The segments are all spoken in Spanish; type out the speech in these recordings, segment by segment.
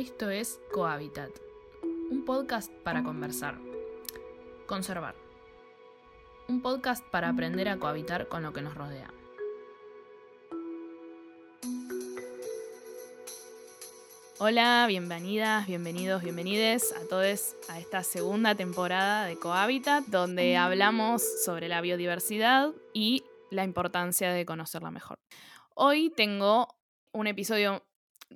Esto es Cohabitat, un podcast para conversar, conservar, un podcast para aprender a cohabitar con lo que nos rodea. Hola, bienvenidas, bienvenidos, bienvenides a todos a esta segunda temporada de Cohabitat, donde hablamos sobre la biodiversidad y la importancia de conocerla mejor. Hoy tengo un episodio,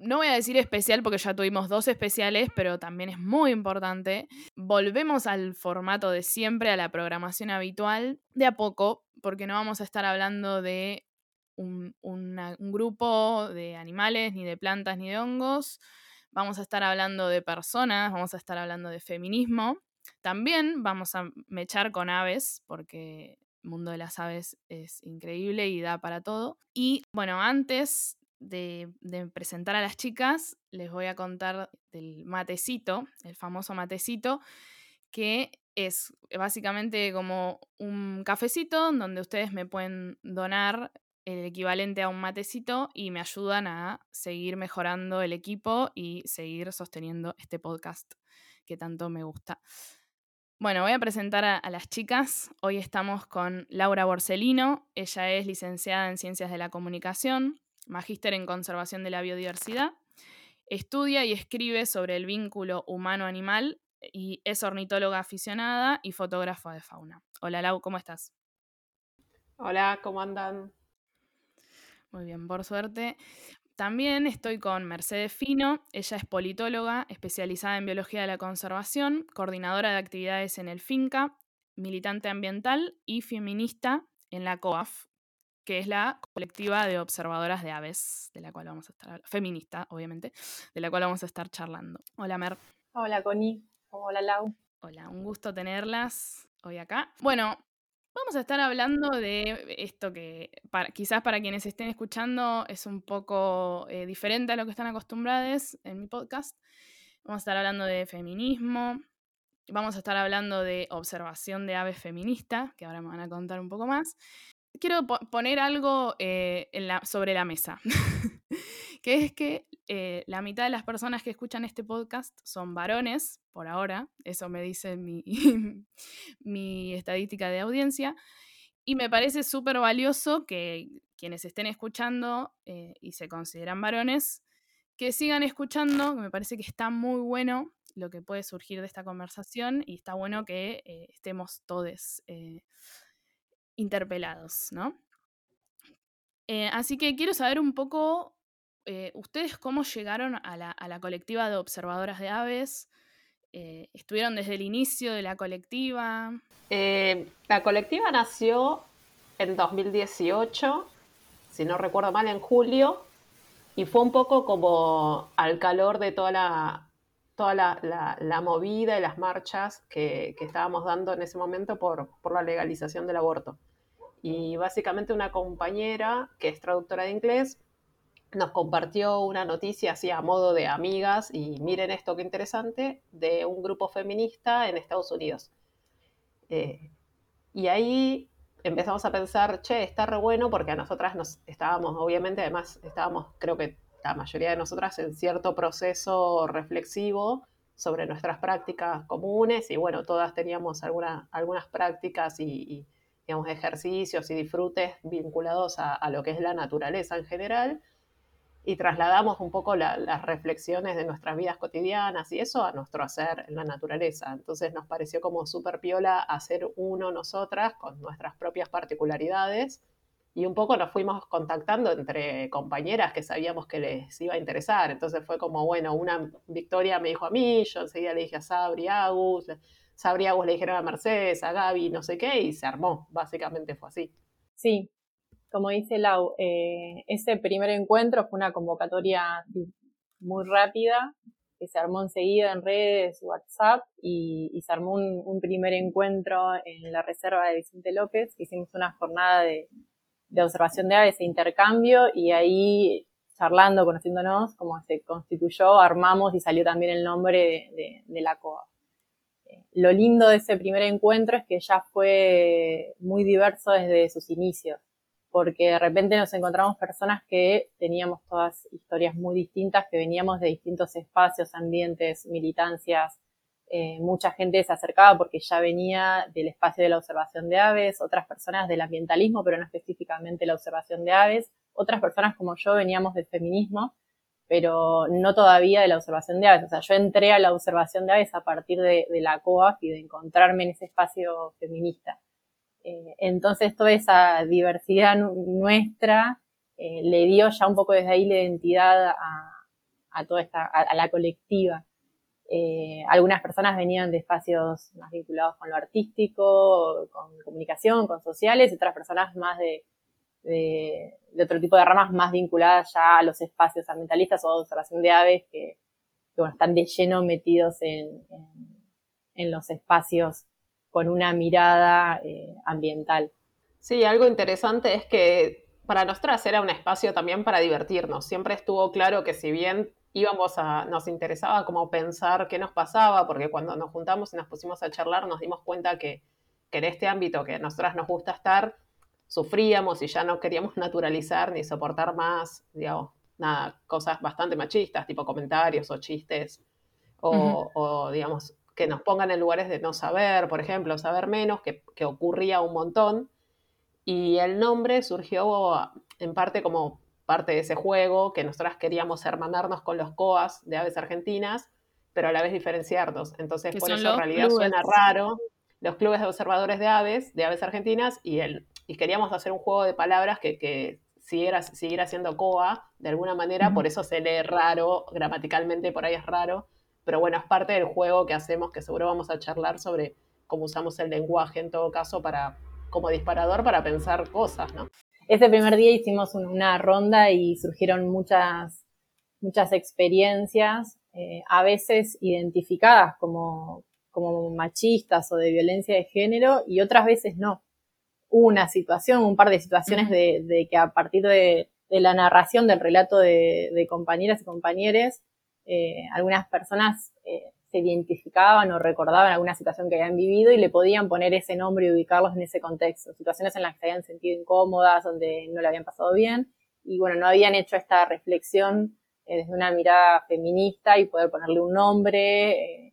no voy a decir especial porque ya tuvimos dos especiales, pero también es muy importante. Volvemos al formato de siempre, a la programación habitual, de a poco, porque no vamos a estar hablando de un, grupo de animales, ni de plantas, ni de hongos. Vamos a estar hablando de personas, vamos a estar hablando de feminismo. También vamos a mechar con aves, porque el mundo de las aves es increíble y da para todo. Y bueno, antes de, presentar a las chicas, les voy a contar del matecito, el famoso matecito, que es básicamente como un cafecito donde ustedes me pueden donar el equivalente a un matecito y me ayudan a seguir mejorando el equipo y seguir sosteniendo este podcast que tanto me gusta. Bueno, voy a presentar a, las chicas. Hoy estamos con Laura Borsellino. Ella es licenciada en Ciencias de la Comunicación, magíster en Conservación de la Biodiversidad. Estudia y escribe sobre el vínculo humano-animal y es ornitóloga aficionada y fotógrafa de fauna. Hola Lau, ¿cómo estás? Hola, ¿cómo andan? Muy bien, por suerte. También estoy con Mercedes Fino, ella es politóloga, especializada en biología de la conservación, coordinadora de actividades en el FINCA, militante ambiental y feminista en la COAF, que es la colectiva de observadoras de aves, de la cual vamos a estar, feminista, obviamente, de la cual vamos a estar charlando. Hola Mer. Hola Connie. Hola Lau. Hola, un gusto tenerlas hoy acá. Bueno, Vamos a estar hablando de esto que quizás para quienes estén escuchando es un poco eh, diferente a lo que están acostumbrados en mi podcast. Vamos a estar hablando de feminismo, vamos a estar hablando de observación de aves feministas, que ahora me van a contar un poco más. Quiero poner algo eh, sobre la mesa, que es que eh, la mitad de las personas que escuchan este podcast son varones, por ahora, eso me dice mi, estadística de audiencia, y me parece súper valioso que quienes estén escuchando eh, y se consideran varones, que sigan escuchando, me parece que está muy bueno lo que puede surgir de esta conversación y está bueno que eh, estemos todos interpelados, ¿no? así que quiero saber un poco eh, ¿ustedes cómo llegaron a la, colectiva de observadoras de aves? Eh, ¿Estuvieron desde el inicio de la colectiva? Eh, la colectiva nació en 2018, si no recuerdo mal, en julio, y fue un poco como al calor de toda la, toda la, movida y las marchas que, estábamos dando en ese momento por, por la legalización del aborto. Y básicamente una compañera que es traductora de inglés nos compartió una noticia así a modo de amigas y miren esto qué interesante, de un grupo feminista en Estados Unidos. Eh, y ahí empezamos a pensar, che, está re bueno porque a nosotras nos estábamos, obviamente, además estábamos, creo que la mayoría de nosotras en cierto proceso reflexivo sobre nuestras prácticas comunes y bueno, todas teníamos algunas prácticas y, digamos, ejercicios y disfrutes vinculados a lo que es la naturaleza en general y trasladamos un poco las reflexiones de nuestras vidas cotidianas y eso a nuestro hacer en la naturaleza. Entonces nos pareció como súper piola hacer uno nosotras con nuestras propias particularidades y un poco nos fuimos contactando entre compañeras que sabíamos que les iba a interesar. Entonces fue como, bueno, una Victoria me dijo a mí, yo enseguida le dije a Sabri Agus, Sabri Agus le dijeron a Mercedes, a Gaby, no sé qué, y se armó. Básicamente fue así. Sí, como dice Lau, eh, ese primer encuentro fue una convocatoria muy rápida, que se armó enseguida en redes, WhatsApp, y, se armó un, primer encuentro en la reserva de Vicente López, hicimos una jornada de, observación de aves e intercambio, y ahí charlando, conociéndonos, como se constituyó, armamos y salió también el nombre de, la COA. Eh, lo lindo de ese primer encuentro es que ya fue muy diverso desde sus inicios porque de repente nos encontramos personas que teníamos todas historias muy distintas, que veníamos de distintos espacios, ambientes, militancias. Eh, mucha gente se acercaba porque ya venía del espacio de la observación de aves, otras personas del ambientalismo, pero no específicamente la observación de aves, otras personas como yo veníamos del feminismo, pero no todavía de la observación de aves. O sea, yo entré a la observación de aves a partir de, la COAF y de encontrarme en ese espacio feminista. Eh, entonces, toda esa diversidad nuestra eh, le dio ya un poco desde ahí la identidad a, toda esta, a, la colectiva. Eh, algunas personas venían de espacios más vinculados con lo artístico, con comunicación, con sociales, y otras personas más de, de, otro tipo de ramas más vinculadas ya a los espacios ambientalistas o de observación de aves que, bueno, están de lleno metidos en, en, los espacios con una mirada eh, ambiental. Sí, algo interesante es que para nosotras era un espacio también para divertirnos. Siempre estuvo claro que si bien íbamos a, nos interesaba como pensar qué nos pasaba, porque cuando nos juntamos y nos pusimos a charlar nos dimos cuenta que, que en este ámbito que a nosotras nos gusta estar, sufríamos y ya no queríamos naturalizar ni soportar más, digamos, nada, cosas bastante machistas, tipo comentarios o chistes, o, digamos, que nos pongan en lugares de no saber, por ejemplo, saber menos, que, que ocurría un montón. Y el nombre surgió en parte como parte de ese juego, que nosotras queríamos hermanarnos con los COAS de aves argentinas, pero a la vez diferenciarnos. Entonces, por eso en realidad suena raro los clubes de observadores de aves, de aves argentinas, y el y queríamos hacer un juego de palabras que, que siguiera, siguiera siendo coa de alguna manera, por eso se lee raro, gramaticalmente por ahí es raro, pero bueno, es parte del juego que hacemos, que seguro vamos a charlar sobre cómo usamos el lenguaje en todo caso para como disparador para pensar cosas, ¿no? Ese primer día hicimos una ronda y surgieron muchas, muchas experiencias, eh, a veces identificadas como, como machistas o de violencia de género y otras veces no. Una situación, un par de situaciones de, que a partir de, la narración del relato de, compañeras y compañeros, eh, algunas personas eh, se identificaban o recordaban alguna situación que habían vivido y le podían poner ese nombre y ubicarlos en ese contexto. Situaciones en las que se habían sentido incómodas, donde no le habían pasado bien y bueno, no habían hecho esta reflexión eh, desde una mirada feminista y poder ponerle un nombre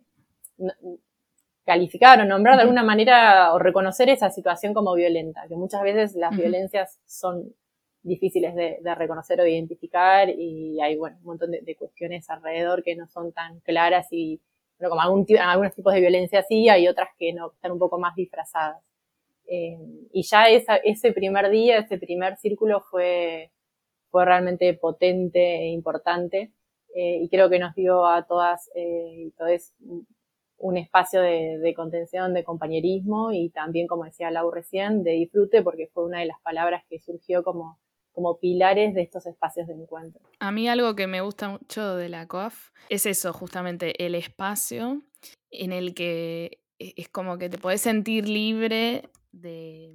calificar o nombrar de alguna manera o reconocer esa situación como violenta, que muchas veces las violencias son difíciles de, reconocer o identificar y hay bueno, un montón de, cuestiones alrededor que no son tan claras y bueno, como algún, algunos tipos de violencia sí, hay otras que no están un poco más disfrazadas. Eh, y ya esa, ese primer día, ese primer círculo fue, fue realmente potente e importante eh, y creo que nos dio a todas eh, y todos un espacio de, contención, de compañerismo y también, como decía Lau recién, de disfrute, porque fue una de las palabras que surgió como, como pilares de estos espacios de encuentro. A mí algo que me gusta mucho de la COAF es eso, justamente el espacio en el que e, es como que te podés sentir libre de,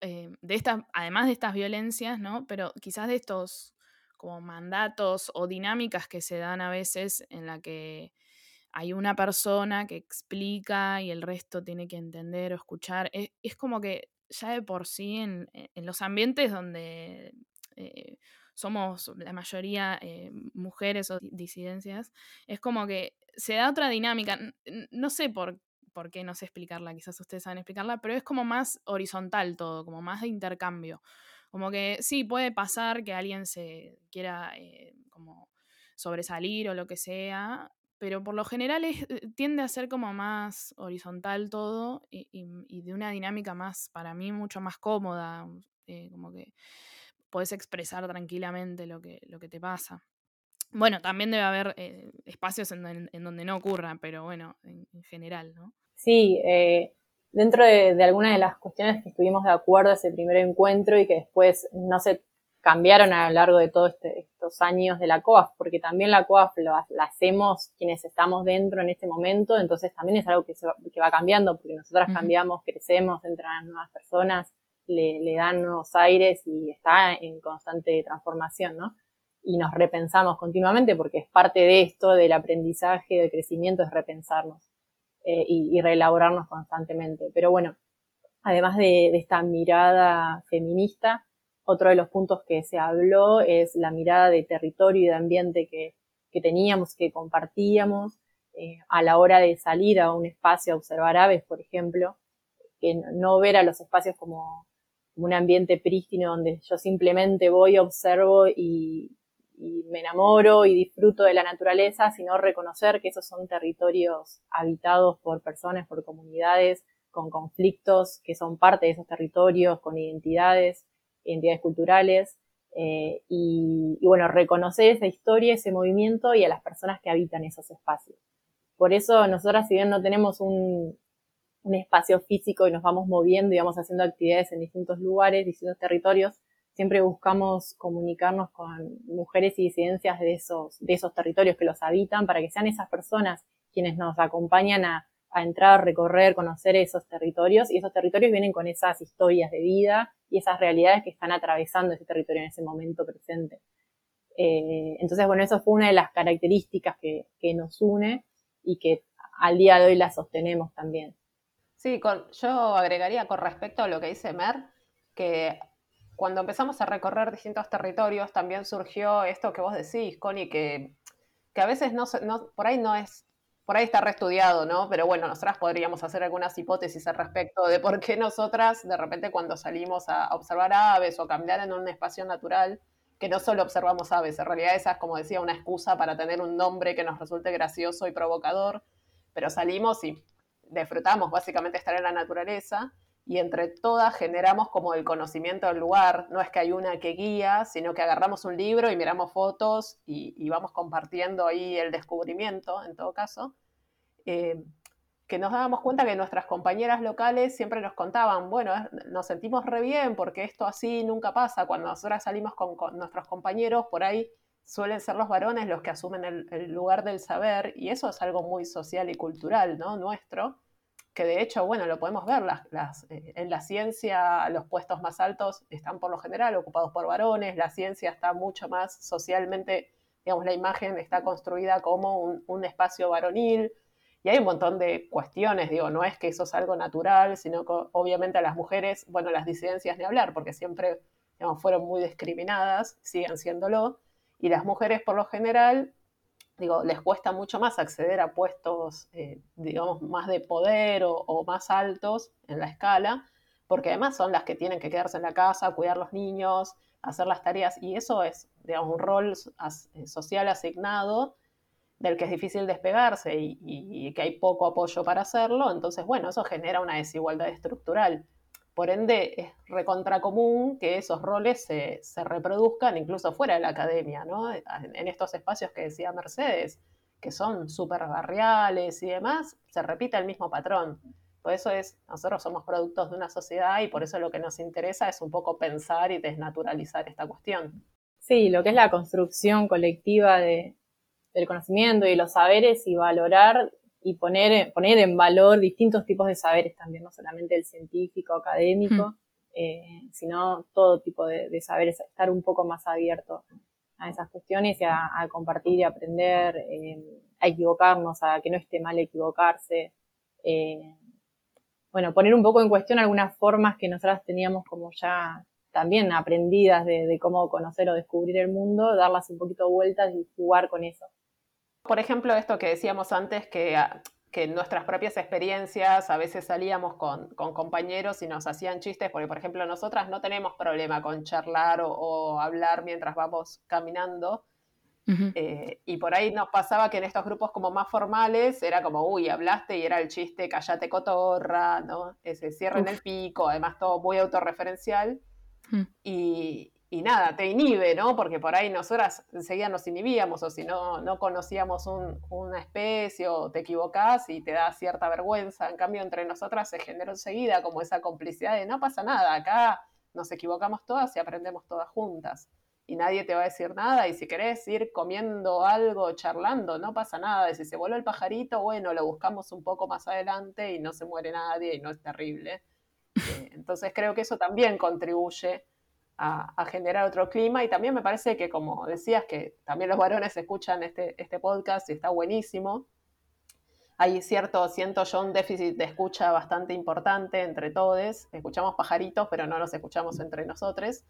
eh, de estas, además de estas violencias, ¿no? Pero quizás de estos como mandatos o dinámicas que se dan a veces en la que hay una persona que explica y el resto tiene que entender o escuchar. Es, como que ya de por sí en, los ambientes donde eh, somos la mayoría eh, mujeres o disidencias, es como que se da otra dinámica. No sé por, por qué, no sé explicarla, quizás ustedes saben explicarla, pero es como más horizontal todo, como más de intercambio. Como que sí, puede pasar que alguien se quiera eh, como sobresalir o lo que sea, pero por lo general es, eh, tiende a ser como más horizontal todo y, de una dinámica más, para mí, mucho más cómoda, eh, como que puedes expresar tranquilamente lo que, lo que te pasa. Bueno, también debe haber eh, espacios en, donde no ocurra, pero bueno, en, general, ¿no? Sí, dentro de, de algunas de las cuestiones que estuvimos de acuerdo ese primer encuentro y que después no se cambiaron a lo largo de todos este, estos años de la COAF, porque también la COAF la, hacemos quienes estamos dentro en este momento, entonces también es algo que, va, que va cambiando, porque nosotras cambiamos, crecemos, entran nuevas personas, le, dan nuevos aires y está en constante transformación, ¿no? Y nos repensamos continuamente porque es parte de esto, del aprendizaje, del crecimiento, es repensarnos eh, y, y reelaborarnos constantemente. Pero bueno, además de, esta mirada feminista, otro de los puntos que se habló es la mirada de territorio y de ambiente que, teníamos, que compartíamos eh, a la hora de salir a un espacio a observar aves, por ejemplo, que no ver a los espacios como, un ambiente prístino donde yo simplemente voy, observo y, y me enamoro y disfruto de la naturaleza, sino reconocer que esos son territorios habitados por personas, por comunidades, con conflictos que son parte de esos territorios, con identidades, identidades culturales, eh, y, bueno, reconocer esa historia, ese movimiento y a las personas que habitan esos espacios. Por eso nosotras, si bien no tenemos un, espacio físico y nos vamos moviendo y vamos haciendo actividades en distintos lugares, distintos territorios, siempre buscamos comunicarnos con mujeres y disidencias de esos, de esos territorios que los habitan para que sean esas personas quienes nos acompañan a, a entrar, recorrer, conocer esos territorios y esos territorios vienen con esas historias de vida y esas realidades que están atravesando ese territorio en ese momento presente. Eh, entonces, bueno, eso fue una de las características que, nos une y que al día de hoy la sostenemos también. Sí, yo agregaría con respecto a lo que dice Mer, que cuando empezamos a recorrer distintos territorios, también surgió esto que vos decís, Connie, que, que a veces no, no, por ahí no es, por ahí está reestudiado, ¿no? Pero bueno, nosotras podríamos hacer algunas hipótesis al respecto de por qué nosotras, de repente, cuando salimos a observar aves o caminar en un espacio natural, que no solo observamos aves, en realidad esa es, como decía, una excusa para tener un nombre que nos resulte gracioso y provocador, pero salimos y disfrutamos básicamente estar en la naturaleza y entre todas generamos como el conocimiento del lugar. No es que hay una que guía, sino que agarramos un libro y miramos fotos y, vamos compartiendo ahí el descubrimiento, en todo caso. Eh, que nos dábamos cuenta que nuestras compañeras locales siempre nos contaban, bueno, nos sentimos re bien porque esto así nunca pasa. Cuando nosotras salimos con, nuestros compañeros, por ahí suelen ser los varones los que asumen el, el lugar del saber y eso es algo muy social y cultural, ¿no? Nuestro que de hecho, bueno, lo podemos ver, las, eh, en la ciencia los puestos más altos están por lo general ocupados por varones, la ciencia está mucho más socialmente, digamos, la imagen está construida como un, espacio varonil, y hay un montón de cuestiones, digo, no es que eso es algo natural, sino que obviamente a las mujeres, bueno, las disidencias ni hablar, porque siempre, fueron muy discriminadas, siguen siéndolo, y las mujeres por lo general digo, les cuesta mucho más acceder a puestos, eh, digamos, más de poder o, más altos en la escala, porque además son las que tienen que quedarse en la casa, cuidar los niños, hacer las tareas, y eso es, digamos, un rol eh, social asignado del que es difícil despegarse y, y, que hay poco apoyo para hacerlo, entonces, bueno, eso genera una desigualdad estructural. Por ende, es recontra común que esos roles se, reproduzcan incluso fuera de la academia, ¿no? En estos espacios que decía Mercedes, que son súper barriales y demás, se repite el mismo patrón. Por eso es, nosotros somos productos de una sociedad y por eso lo que nos interesa es un poco pensar y desnaturalizar esta cuestión. Sí, lo que es la construcción colectiva de, del conocimiento y los saberes y valorar y poner, poner en valor distintos tipos de saberes también, no solamente el científico, académico, eh, sino todo tipo de, saberes, estar un poco más abierto a esas cuestiones y a, compartir y aprender, eh, a equivocarnos, a que no esté mal equivocarse. Eh, bueno, poner un poco en cuestión algunas formas que nosotras teníamos como ya también aprendidas de, de cómo conocer o descubrir el mundo, darlas un poquito vueltas y jugar con eso. Por ejemplo, esto que decíamos antes, que, ah, que en nuestras propias experiencias a veces salíamos con, compañeros y nos hacían chistes, porque por ejemplo nosotras no tenemos problema con charlar o, hablar mientras vamos caminando. Eh, y por ahí nos pasaba que en estos grupos como más formales era como, uy, hablaste y era el chiste, callate cotorra, ¿no? Ese cierre en el pico, además todo muy autorreferencial. Y, y nada, te inhibe, ¿no? Porque por ahí nosotras enseguida nos inhibíamos o si no, no conocíamos una especie o te equivocás y te da cierta vergüenza. En cambio, entre nosotras se generó enseguida como esa complicidad de no pasa nada, acá nos equivocamos todas y aprendemos todas juntas. Y nadie te va a decir nada y si querés ir comiendo algo, charlando, no pasa nada. Y si se voló el pajarito, bueno, lo buscamos un poco más adelante y no se muere nadie y no es terrible. Eh, entonces creo que eso también contribuye a, generar otro clima y también me parece que como decías que también los varones escuchan este, este podcast y está buenísimo, hay cierto, siento yo, un déficit de escucha bastante importante entre todos. Escuchamos pajaritos, pero no los escuchamos entre nosotros.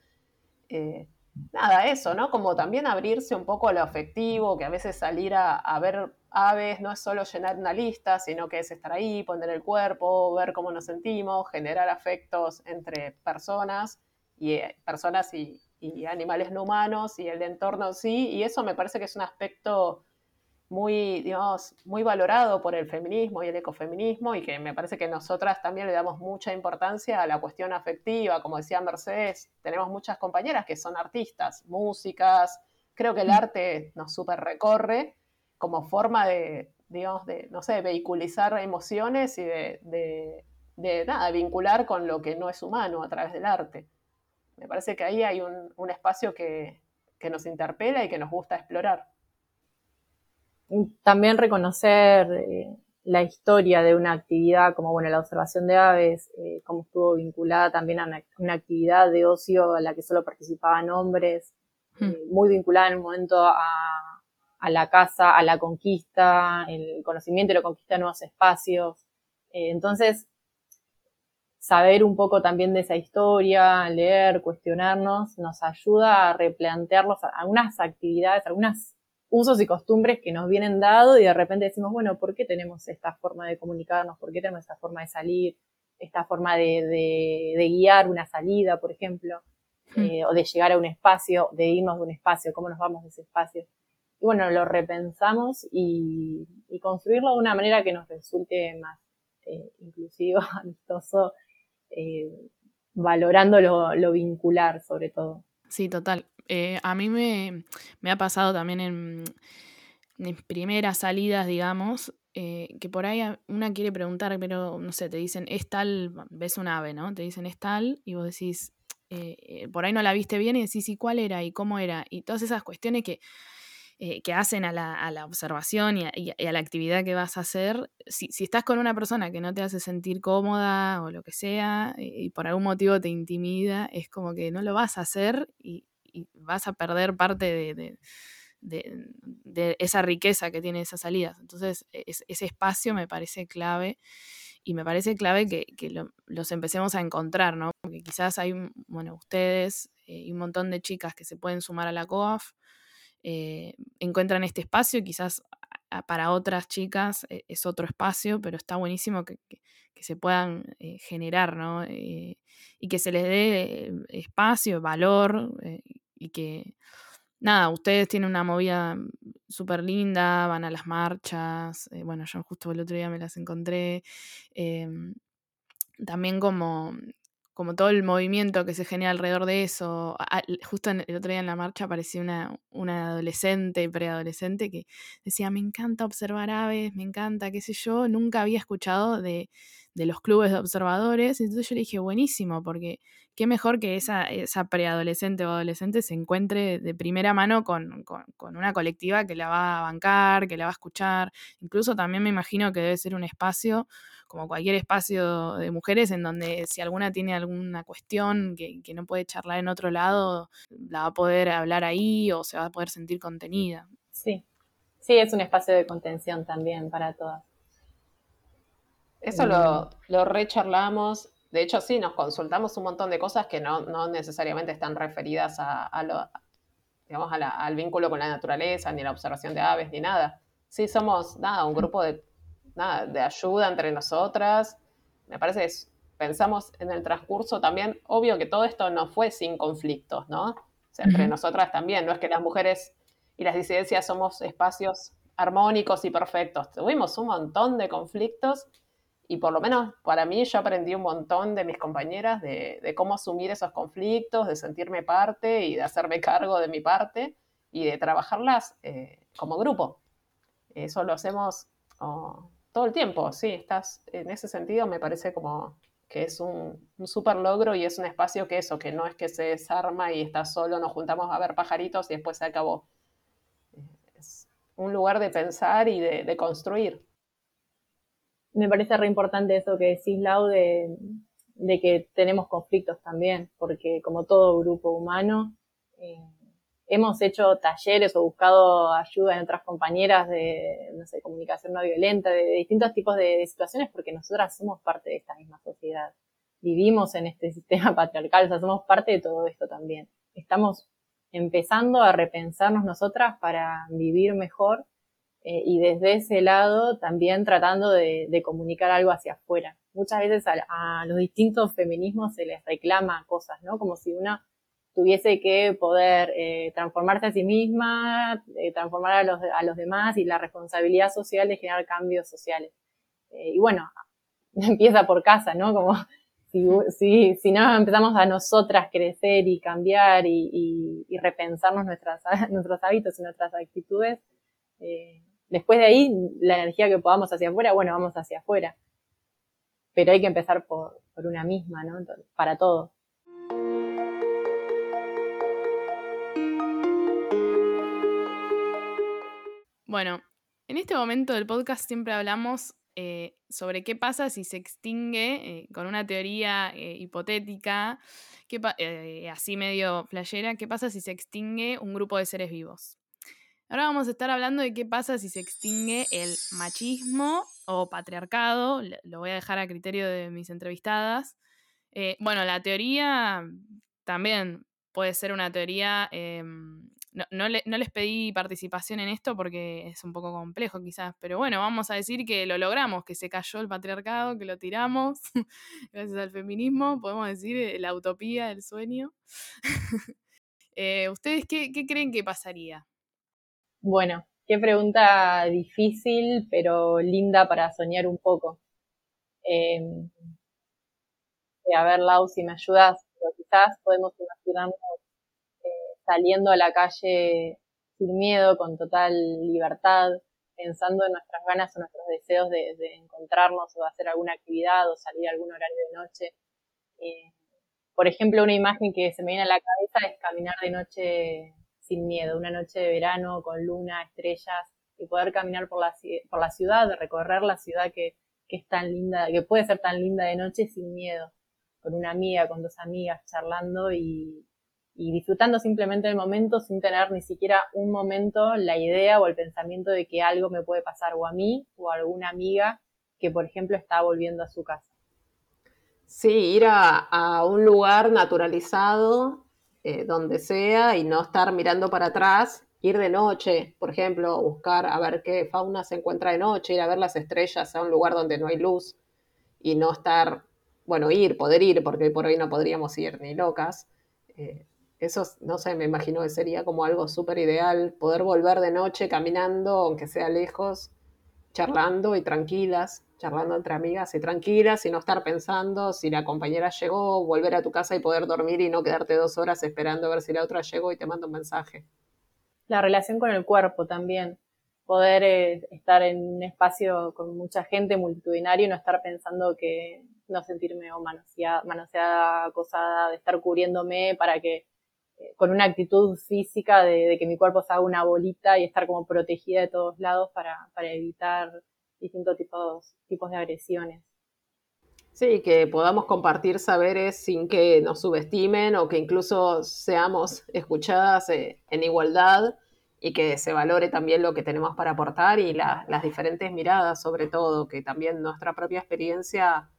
Eh, nada, eso, ¿no? Como también abrirse un poco a lo afectivo, que a veces salir a, ver aves no es solo llenar una lista, sino que es estar ahí, poner el cuerpo, ver cómo nos sentimos, generar afectos entre personas y eh, personas y, y animales no humanos y el entorno sí, y eso me parece que es un aspecto muy, digamos, muy valorado por el feminismo y el ecofeminismo y que me parece que nosotras también le damos mucha importancia a la cuestión afectiva, como decía Mercedes, tenemos muchas compañeras que son artistas, músicas, creo que el mm. arte nos super recorre como forma de, digamos, de, no sé, vehiculizar emociones y de, de, de nada, vincular con lo que no es humano a través del arte. Me parece que ahí hay un, un espacio que, que nos interpela y que nos gusta explorar también reconocer eh, la historia de una actividad como bueno la observación de aves, eh, cómo estuvo vinculada también a una, actividad de ocio a la que solo participaban hombres, hmm. eh, muy vinculada en el momento a, a, la casa, a la conquista, el conocimiento y la conquista de nuevos espacios. entonces, saber un poco también de esa historia, leer, cuestionarnos, nos ayuda a replantearlos algunas actividades, algunas usos y costumbres que nos vienen dados y de repente decimos, bueno, ¿por qué tenemos esta forma de comunicarnos? ¿Por qué tenemos esta forma de salir? Esta forma de, guiar una salida, por ejemplo, hmm. eh, o de llegar a un espacio, de irnos de un espacio, cómo nos vamos de ese espacio. Y bueno, lo repensamos y, construirlo de una manera que nos resulte más eh, inclusivo, amistoso, eh, valorando lo vincular sobre todo. Sí, total. Eh, a mí me, ha pasado también en, primeras salidas, digamos, eh, que por ahí una quiere preguntar, pero no sé, te dicen, es tal, ves un ave, ¿no? Te dicen, es tal, y vos decís, por ahí no la viste bien y decís, ¿y cuál era? ¿Y cómo era? Y todas esas cuestiones que, que hacen a la, observación y a, la actividad que vas a hacer, si, si, estás con una persona que no te hace sentir cómoda o lo que sea, y por algún motivo te intimida, es como que no lo vas a hacer y, vas a perder parte de, esa riqueza que tiene esas salidas. Entonces, e, ese espacio me parece clave y me parece clave que, los empecemos a encontrar, ¿no? Porque quizás hay, bueno, ustedes eh, y un montón de chicas que se pueden sumar a la COAF, eh, encuentran este espacio, quizás para otras chicas eh, es otro espacio, pero está buenísimo que, se puedan generar, ¿no? y que se les dé espacio, valor y que, nada, ustedes tienen una movida súper linda, van a las marchas, eh, bueno, yo justo el otro día me las encontré, em, también como, como todo el movimiento que se genera alrededor de eso. justo el otro día en la marcha apareció una, una adolescente, preadolescente, que decía, me encanta observar aves, me encanta, qué sé yo, nunca había escuchado de, de los clubes de observadores. Entonces yo le dije, buenísimo, porque qué mejor que esa, esa preadolescente o adolescente se encuentre de primera mano con, una colectiva que la va a bancar, que la va a escuchar. Incluso también me imagino que debe ser un espacio, como cualquier espacio de mujeres, en donde si alguna tiene alguna cuestión que, que no puede charlar en otro lado, la va a poder hablar ahí o se va a poder sentir contenida. Sí, sí, es un espacio de contención también para todas. Eso lo, lo recharlamos. De hecho, sí, nos consultamos un montón de cosas que no, no necesariamente están referidas a, lo, digamos, al vínculo con la naturaleza, ni la observación de aves, ni nada. Sí, somos, nada, un grupo de, nada, de ayuda entre nosotras. Me parece que pensamos en el transcurso también, obvio que todo esto no fue sin conflictos, ¿no? O sea, entre nosotras también, no es que las mujeres y las disidencias somos espacios armónicos y perfectos. Tuvimos un montón de conflictos y por lo menos para mí yo aprendí un montón de mis compañeras de, cómo asumir esos conflictos, de sentirme parte y de hacerme cargo de mi parte y de trabajarlas eh, como grupo. Eso lo hacemos todo el tiempo, sí, estás en ese sentido me parece como que es un, un súper logro y es un espacio que eso, que no es que se desarma y está solo, nos juntamos a ver pajaritos y después se acabó. Es un lugar de pensar y de construir me parece re importante eso que decís, Lau, de, que tenemos conflictos también, porque como todo grupo humano, eh, hemos hecho talleres o buscado ayuda en otras compañeras de, no sé, comunicación no violenta, de, distintos tipos de, situaciones, porque nosotras somos parte de esta misma sociedad. Vivimos en este sistema patriarcal, o sea, somos parte de todo esto también. Estamos empezando a repensarnos nosotras para vivir mejor eh, y desde ese lado también tratando de, comunicar algo hacia afuera. Muchas veces a, los distintos feminismos se les reclama cosas, ¿no? Como si una tuviese que poder eh, transformarse a sí misma, eh, transformar a los, a los demás y la responsabilidad social de generar cambios sociales. y bueno, empieza por casa, ¿no? Como si, si, no empezamos a nosotras crecer y cambiar y, y, repensarnos nuestras, nuestros hábitos y nuestras actitudes, eh, Después de ahí, la energía que podamos hacia afuera, bueno, vamos hacia afuera. Pero hay que empezar por, una misma, ¿no? Para todo. Bueno, en este momento del podcast siempre hablamos eh, sobre qué pasa si se extingue, eh, con una teoría eh, hipotética, así medio flayera, qué pasa si se extingue un grupo de seres vivos. Ahora vamos a estar hablando de qué pasa si se extingue el machismo o patriarcado. Lo voy a dejar a criterio de mis entrevistadas. Eh, bueno, la teoría también puede ser una teoría... Em, no, les pedí participación en esto porque es un poco complejo quizás, pero bueno, vamos a decir que lo logramos, que se cayó el patriarcado, que lo tiramos gracias al feminismo, podemos decir eh, la utopía, el sueño. Eh, ¿Ustedes qué creen que pasaría? Bueno, qué pregunta difícil, pero linda para soñar un poco. Eh, a ver, Lau, si me ayudas, quizás podemos imaginarnos eh, saliendo a la calle sin miedo, con total libertad, pensando en nuestras ganas o nuestros deseos de, encontrarnos o hacer alguna actividad o salir a algún horario de noche. Eh, por ejemplo, una imagen que se me viene a la cabeza es caminar de noche sin miedo, una noche de verano con luna, estrellas, y poder caminar por la, por la ciudad, recorrer la ciudad que, es tan linda, que puede ser tan linda de noche sin miedo, con una amiga, con dos amigas, charlando y, disfrutando simplemente el momento sin tener ni siquiera un momento la idea o el pensamiento de que algo me puede pasar o a mí o a alguna amiga que, por ejemplo, está volviendo a su casa. Sí, ir a un lugar naturalizado eh, donde sea y no estar mirando para atrás, ir de noche, por ejemplo, buscar a ver qué fauna se encuentra de noche, ir a ver las estrellas a un lugar donde no hay luz y no estar, bueno, ir, poder ir, porque por hoy no podríamos ir ni locas. Eh, eso, no sé, me imagino que sería como algo súper ideal, poder volver de noche caminando, aunque sea lejos, charlando y tranquilas charlando entre amigas y tranquilas y no estar pensando si la compañera llegó, volver a tu casa y poder dormir y no quedarte dos horas esperando a ver si la otra llegó y te manda un mensaje. La relación con el cuerpo también. Poder eh, estar en un espacio con mucha gente multitudinario y no estar pensando que no sentirme o manoseada, manoseada acosada, de estar cubriéndome para que eh, con una actitud física de, que mi cuerpo se haga una bolita y estar como protegida de todos lados para, para evitar distintos tipos, de agresiones. Sí, que podamos compartir saberes sin que nos subestimen o que incluso seamos escuchadas eh, en igualdad y que se valore también lo que tenemos para aportar y las diferentes miradas, sobre todo, que también nuestra propia experiencia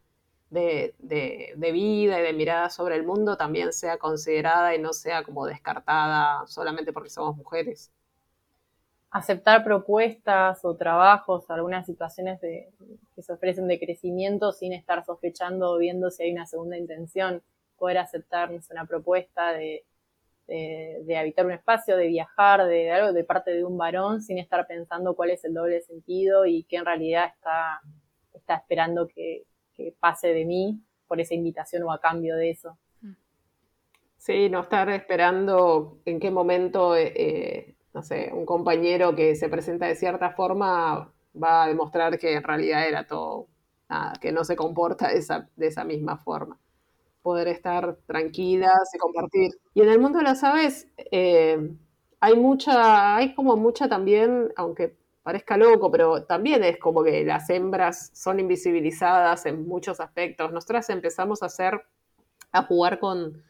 de, de, vida y de mirada sobre el mundo también sea considerada y no sea como descartada solamente porque somos mujeres aceptar propuestas o trabajos, algunas situaciones que se ofrecen de crecimiento sin estar sospechando o viendo si hay una segunda intención, poder aceptar una propuesta de, habitar un espacio, de viajar, de, algo de parte de un varón sin estar pensando cuál es el doble sentido y que en realidad está, está esperando que, pase de mí por esa invitación o a cambio de eso. Sí, no estar esperando en qué momento eh, no sé, un compañero que se presenta de cierta forma va a demostrar que en realidad era todo, nada, que no se comporta de esa, de esa misma forma. Poder estar tranquilas y compartir. Y en el mundo de las aves eh, hay mucha, hay como mucha también, aunque parezca loco, pero también es como que las hembras son invisibilizadas en muchos aspectos. Nosotras empezamos a hacer, a jugar con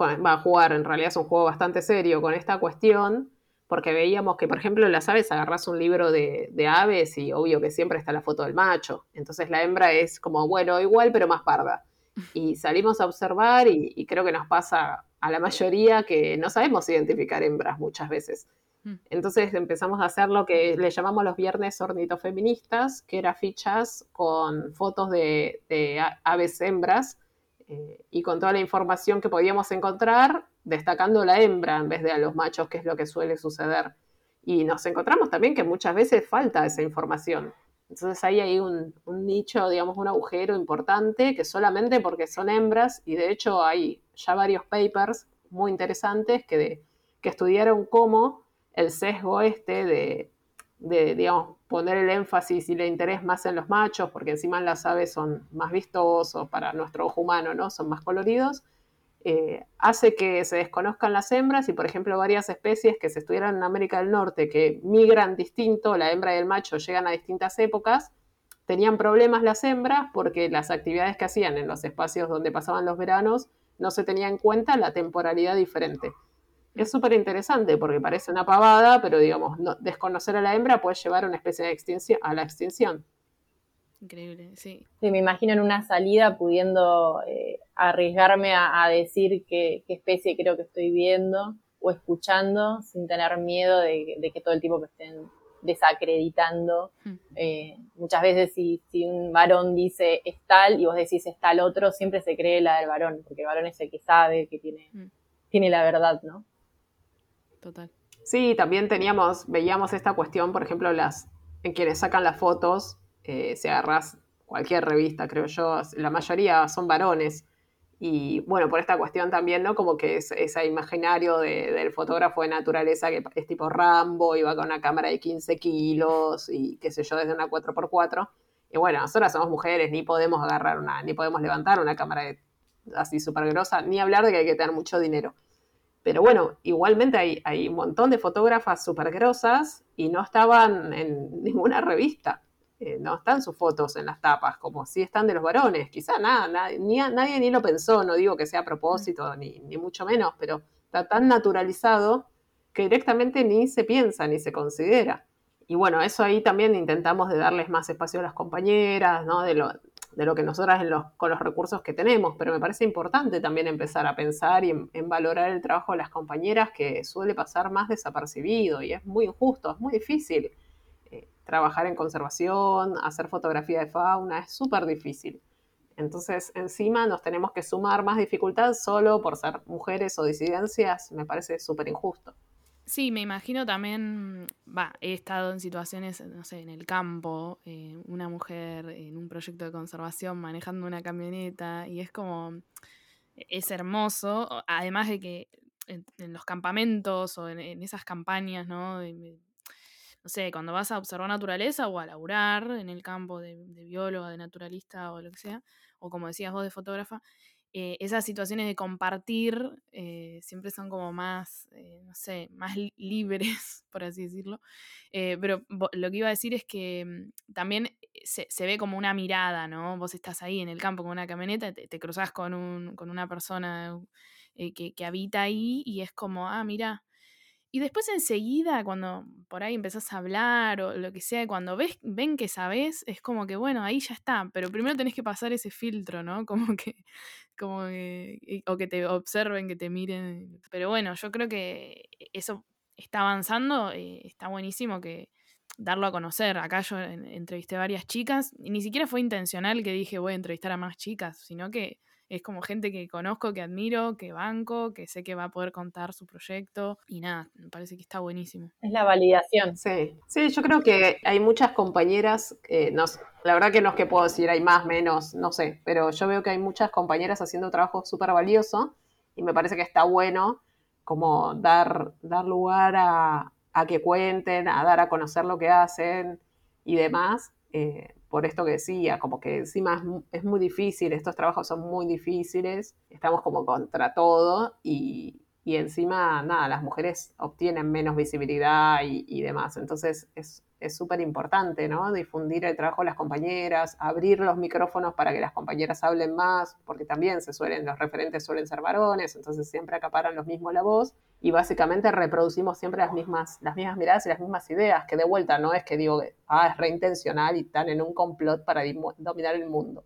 va a jugar, en realidad es un juego bastante serio con esta cuestión, porque veíamos que, por ejemplo, en las aves agarras un libro de, de, aves y obvio que siempre está la foto del macho. Entonces la hembra es como, bueno, igual, pero más parda. Y salimos a observar y, y creo que nos pasa a la mayoría que no sabemos identificar hembras muchas veces. Mm. Entonces empezamos a hacer lo que le llamamos los viernes ornitofeministas, que eran fichas con fotos de, aves hembras eh, y con toda la información que podíamos encontrar, destacando la hembra en vez de a los machos, que es lo que suele suceder. Y nos encontramos también que muchas veces falta esa información. Entonces ahí hay un, un nicho, digamos, un agujero importante que solamente porque son hembras, y de hecho hay ya varios papers muy interesantes que, que estudiaron cómo el sesgo este de, digamos, poner el énfasis y el interés más en los machos, porque encima las aves son más vistosos para nuestro ojo humano, ¿no? Son más coloridos, eh, hace que se desconozcan las hembras y, por ejemplo, varias especies que se estudiaron en América del Norte que migran distinto, la hembra y el macho llegan a distintas épocas, tenían problemas las hembras porque las actividades que hacían en los espacios donde pasaban los veranos no se tenía en cuenta la temporalidad diferente es súper interesante porque parece una pavada, pero digamos, desconocer a la hembra puede llevar a una especie de extinción, a la extinción. Increíble, sí. Sí, me imagino en una salida pudiendo eh, arriesgarme a, decir qué, especie creo que estoy viendo o escuchando sin tener miedo de, que todo el tiempo me estén desacreditando. Hmm. Eh, muchas veces si, si, un varón dice es tal y vos decís es tal otro, siempre se cree la del varón, porque el varón es el que sabe, que tiene, hmm. tiene la verdad, ¿no? Total. Sí, también teníamos, veíamos esta cuestión, por ejemplo, las en quienes sacan las fotos, eh, si agarras cualquier revista, creo yo, la mayoría son varones. Y bueno, por esta cuestión también, ¿no? Como que es ese imaginario del fotógrafo de naturaleza que es tipo Rambo y va con una cámara de 15 kilos y qué sé yo, desde una 4x4. Y bueno, nosotras somos mujeres, ni podemos agarrar una, ni podemos levantar una cámara así súper grosa, ni hablar de que hay que tener mucho dinero. Pero bueno, igualmente hay, hay un montón de fotógrafas súper grosas y no estaban en ninguna revista. Eh, no están sus fotos en las tapas, como si están de los varones. Quizá nada, nadie ni lo pensó, no digo que sea a propósito, ni, ni mucho menos, pero está tan naturalizado que directamente ni se piensa ni se considera. Y bueno, eso ahí también intentamos de darles más espacio a las compañeras, ¿no? De lo, de lo que nosotras con los recursos que tenemos, pero me parece importante también empezar a pensar y en, valorar el trabajo de las compañeras que suele pasar más desapercibido y es muy injusto, es muy difícil. Eh, trabajar en conservación, hacer fotografía de fauna, es súper difícil. Entonces, encima nos tenemos que sumar más dificultad solo por ser mujeres o disidencias, me parece súper injusto. Sí, me imagino también, va, he estado en situaciones, no sé, en el campo, eh, una mujer en un proyecto de conservación manejando una camioneta y es como, es hermoso, además de que en, los campamentos o en, esas campañas, ¿no? no sé, cuando vas a observar naturaleza o a laburar en el campo de, de bióloga, de naturalista o lo que sea, o como decías vos de fotógrafa, eh, esas situaciones de compartir eh, siempre son como más, eh, no sé, más libres, por así decirlo. pero lo que iba a decir es que mm, también se, ve como una mirada, ¿no? Vos estás ahí en el campo con una camioneta, te, te cruzas con, un, con una persona que, que, habita ahí y es como, ah, mira, y después enseguida, cuando por ahí empezás a hablar o lo que sea, cuando ves, ven que sabes, es como que, bueno, ahí ya está. Pero primero tenés que pasar ese filtro, ¿no? Como que, como que, o que te observen, que te miren. Pero bueno, yo creo que eso está avanzando, eh, está buenísimo que darlo a conocer. Acá yo entrevisté varias chicas, y ni siquiera fue intencional que dije voy a entrevistar a más chicas, sino que es como gente que conozco, que admiro, que banco, que sé que va a poder contar su proyecto y nada, me parece que está buenísimo. Es la validación. Sí, sí, yo creo que hay muchas compañeras, la verdad que no es que puedo decir hay más, menos, no sé, pero yo veo que hay muchas compañeras haciendo trabajo súper valioso y me parece que está bueno como dar, dar lugar a, que cuenten, a dar a conocer lo que hacen y demás. Eh, por esto que decía, como que encima es, muy difícil, estos trabajos son muy difíciles, estamos como contra todo y, y encima, nada, las mujeres obtienen menos visibilidad y, demás. Entonces es súper importante, ¿no? Difundir el trabajo de las compañeras, abrir los micrófonos para que las compañeras hablen más, porque también se suelen, los referentes suelen ser varones, entonces siempre acaparan los mismos la voz y básicamente reproducimos siempre las mismas, las mismas miradas y las mismas ideas, que de vuelta no es que digo, ah, es reintencional y están en un complot para dominar el mundo.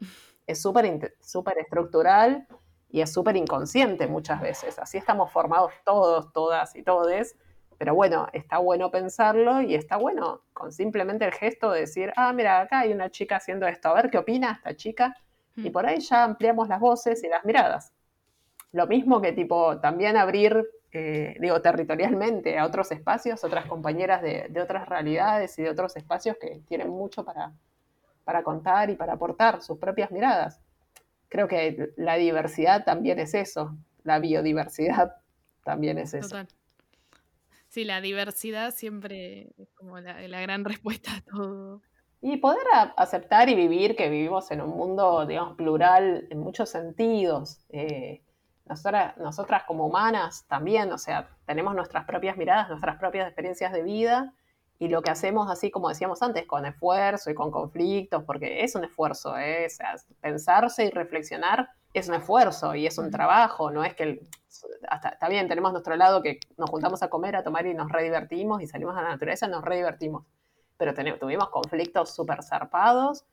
Es súper estructural y es súper inconsciente muchas veces. Así estamos formados todos, todas y todes, pero bueno, está bueno pensarlo y está bueno con simplemente el gesto de decir, ah, mira, acá hay una chica haciendo esto, a ver qué opina esta chica, y mm. por ahí ya ampliamos las voces y las miradas. Lo mismo que tipo también abrir, eh, digo, territorialmente a otros espacios, otras compañeras de, de, otras realidades y de otros espacios que tienen mucho para, para contar y para aportar sus propias miradas creo que la diversidad también es eso, la biodiversidad también es eso. Total. Sí, la diversidad siempre es como la, gran respuesta a todo. Y poder aceptar y vivir que vivimos en un mundo, digamos, plural en muchos sentidos. Eh, nosotras, nosotras como humanas también, o sea, tenemos nuestras propias miradas, nuestras propias experiencias de vida y lo que hacemos, así como decíamos antes, con esfuerzo y con conflictos, porque es un esfuerzo, ¿eh? pensarse y reflexionar es un esfuerzo y es un trabajo, no es que, hasta, está bien, tenemos nuestro lado que nos juntamos a comer, a tomar y nos redivertimos y salimos a la naturaleza y nos redivertimos, pero tuvimos conflictos súper zarpados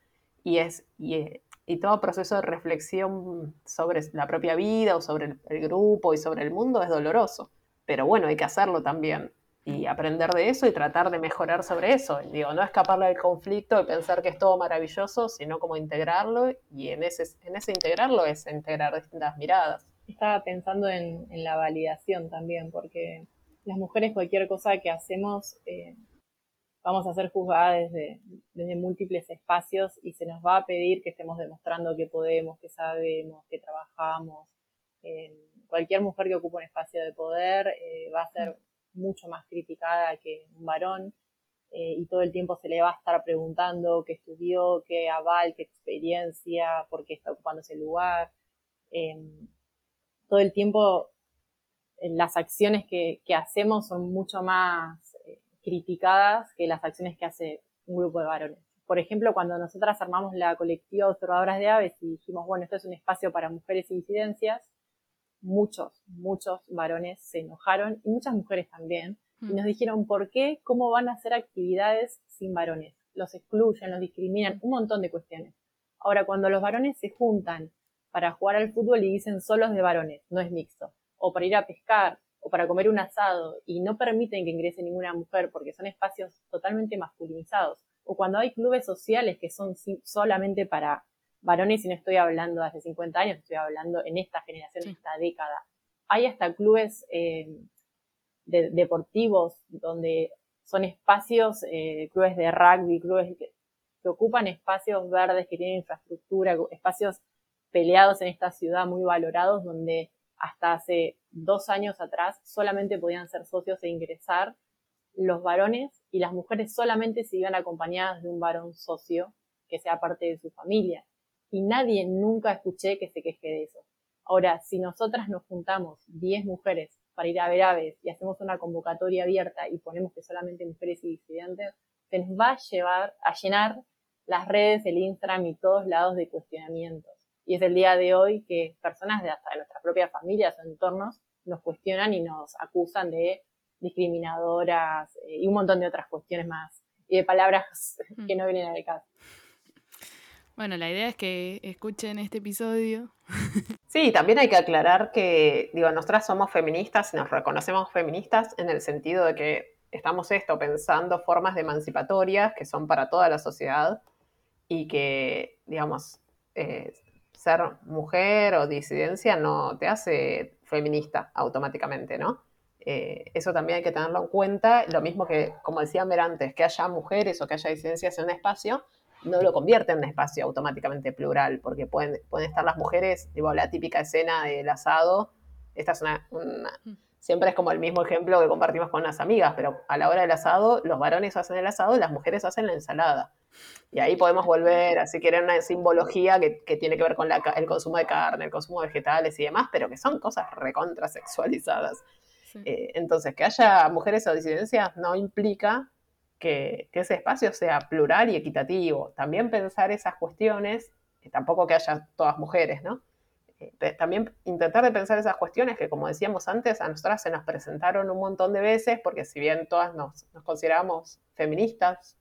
y, es, y, todo proceso de reflexión sobre la propia vida o sobre el grupo y sobre el mundo es doloroso, pero bueno, hay que hacerlo también y aprender de eso y tratar de mejorar sobre eso. Digo, no escaparle del conflicto y pensar que es todo maravilloso, sino como integrarlo y en ese, en ese integrarlo es integrar distintas miradas. Estaba pensando en, la validación también, porque las mujeres cualquier cosa que hacemos eh, vamos a ser juzgadas desde, desde múltiples espacios y se nos va a pedir que estemos demostrando que podemos, que sabemos, que trabajamos. cualquier mujer que ocupe un espacio de poder eh, va a ser mucho más criticada que un varón eh, y todo el tiempo se le va a estar preguntando qué estudió, qué aval, qué experiencia, por qué está ocupando ese lugar. Em, todo el tiempo eh, las acciones que, hacemos son mucho más eh, criticadas que las acciones que hace un grupo de varones. Por ejemplo, cuando nosotras armamos la colectiva Observadoras de Aves y dijimos, bueno, esto es un espacio para mujeres y disidencias, muchos, muchos varones se enojaron y muchas mujeres también. Y mm. nos dijeron, ¿por qué? ¿Cómo van a hacer actividades sin varones? Los excluyen, los discriminan, un montón de cuestiones. Ahora, cuando los varones se juntan para jugar al fútbol y dicen solos de varones, no es mixto, o para ir a pescar, o para comer un asado, y no permiten que ingrese ninguna mujer porque son espacios totalmente masculinizados, o cuando hay clubes sociales que son solamente para varones y no estoy hablando de hace 50 años, estoy hablando en esta generación, en esta década. Hay hasta clubes eh, deportivos donde son espacios, eh, clubes de rugby, clubes que, ocupan espacios verdes, que tienen infraestructura, espacios peleados en esta ciudad muy valorados, donde hasta hace dos años atrás solamente podían ser socios e ingresar los varones y las mujeres solamente se iban acompañadas de un varón socio que sea parte de su familia y nadie nunca escuché que se queje de eso. Ahora, si nosotras nos juntamos 10 mujeres para ir a ver aves y hacemos una convocatoria abierta y ponemos que solamente mujeres y disidentes, se nos va a llevar a llenar las redes, el Instagram y todos lados de cuestionamientos. Y es el día de hoy que personas de hasta de nuestras propias familias o entornos nos cuestionan y nos acusan de discriminadoras eh, y un montón de otras cuestiones más y de palabras que no vienen al caso. Bueno, la idea es que escuchen este episodio. Sí, también hay que aclarar que, digo, nosotras somos feministas y nos reconocemos feministas en el sentido de que estamos esto, pensando formas de emancipatorias que son para toda la sociedad y que, digamos, eh, ser mujer o disidencia no te hace feminista automáticamente, ¿no? Eh, eso también hay que tenerlo en cuenta. Lo mismo que, como decía Mer antes, que haya mujeres o que haya disidencias en un espacio, no lo convierte en un espacio automáticamente plural, porque pueden, pueden estar las mujeres, digo, la típica escena del asado, esta es una, siempre es como el mismo ejemplo que compartimos con las amigas, pero a la hora del asado, los varones hacen el asado y las mujeres hacen la ensalada. Y ahí podemos volver, así que era una simbología que, tiene que ver con el consumo de carne, el consumo de vegetales y demás, pero que son cosas recontrasexualizadas. Eh, entonces, que haya mujeres o disidencias no implica que, que, ese espacio sea plural y equitativo. También pensar esas cuestiones, tampoco que haya todas mujeres, ¿no? Eh, también intentar de pensar esas cuestiones que, como decíamos antes, a nosotras se nos presentaron un montón de veces, porque si bien todas nos, nos consideramos feministas,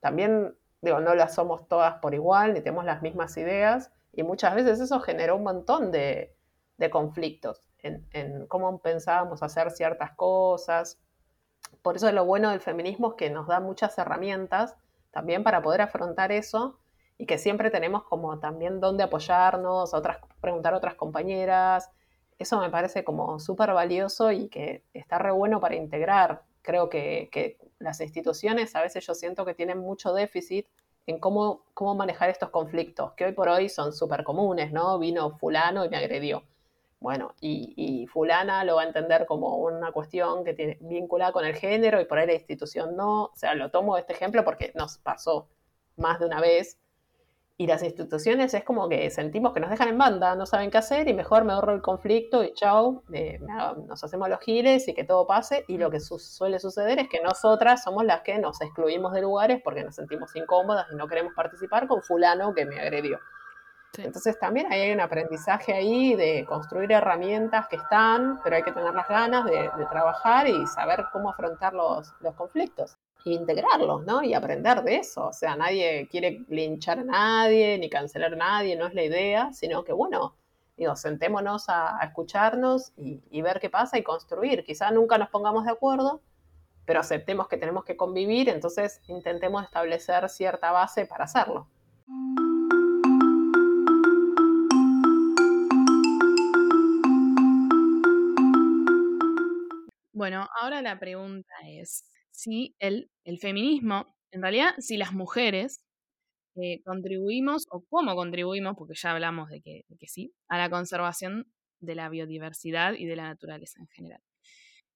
también, digo, no las somos todas por igual, ni tenemos las mismas ideas, y muchas veces eso generó un montón de, de conflictos en, cómo pensábamos hacer ciertas cosas. Por eso lo bueno del feminismo es que nos da muchas herramientas también para poder afrontar eso y que siempre tenemos como también dónde apoyarnos, otras, preguntar a otras compañeras. Eso me parece como súper valioso y que está re bueno para integrar. Creo que, que, las instituciones a veces yo siento que tienen mucho déficit en cómo, cómo manejar estos conflictos, que hoy por hoy son súper comunes, ¿no? Vino fulano y me agredió. Bueno, y, y, fulana lo va a entender como una cuestión que tiene vinculada con el género y por ahí la institución no. O sea, lo tomo este ejemplo porque nos pasó más de una vez y las instituciones es como que sentimos que nos dejan en banda, no saben qué hacer y mejor me ahorro el conflicto y chau, nos hacemos los giles y que todo pase. Y lo que suele suceder es que nosotras somos las que nos excluimos de lugares porque nos sentimos incómodas y no queremos participar con fulano que me agredió. Entonces también hay un aprendizaje ahí de construir herramientas que están, pero hay que tener las ganas de, trabajar y saber cómo afrontar los, los conflictos integrarlos, ¿no? Y aprender de eso. O sea, nadie quiere linchar a nadie, ni cancelar a nadie, no es la idea, sino que, bueno, digo, sentémonos a, escucharnos y, ver qué pasa y construir. Quizá nunca nos pongamos de acuerdo, pero aceptemos que tenemos que convivir, entonces intentemos establecer cierta base para hacerlo. Bueno, ahora la pregunta es, si el, el feminismo, en realidad, si las mujeres eh, contribuimos o cómo contribuimos, porque ya hablamos de que, que, sí, a la conservación de la biodiversidad y de la naturaleza en general.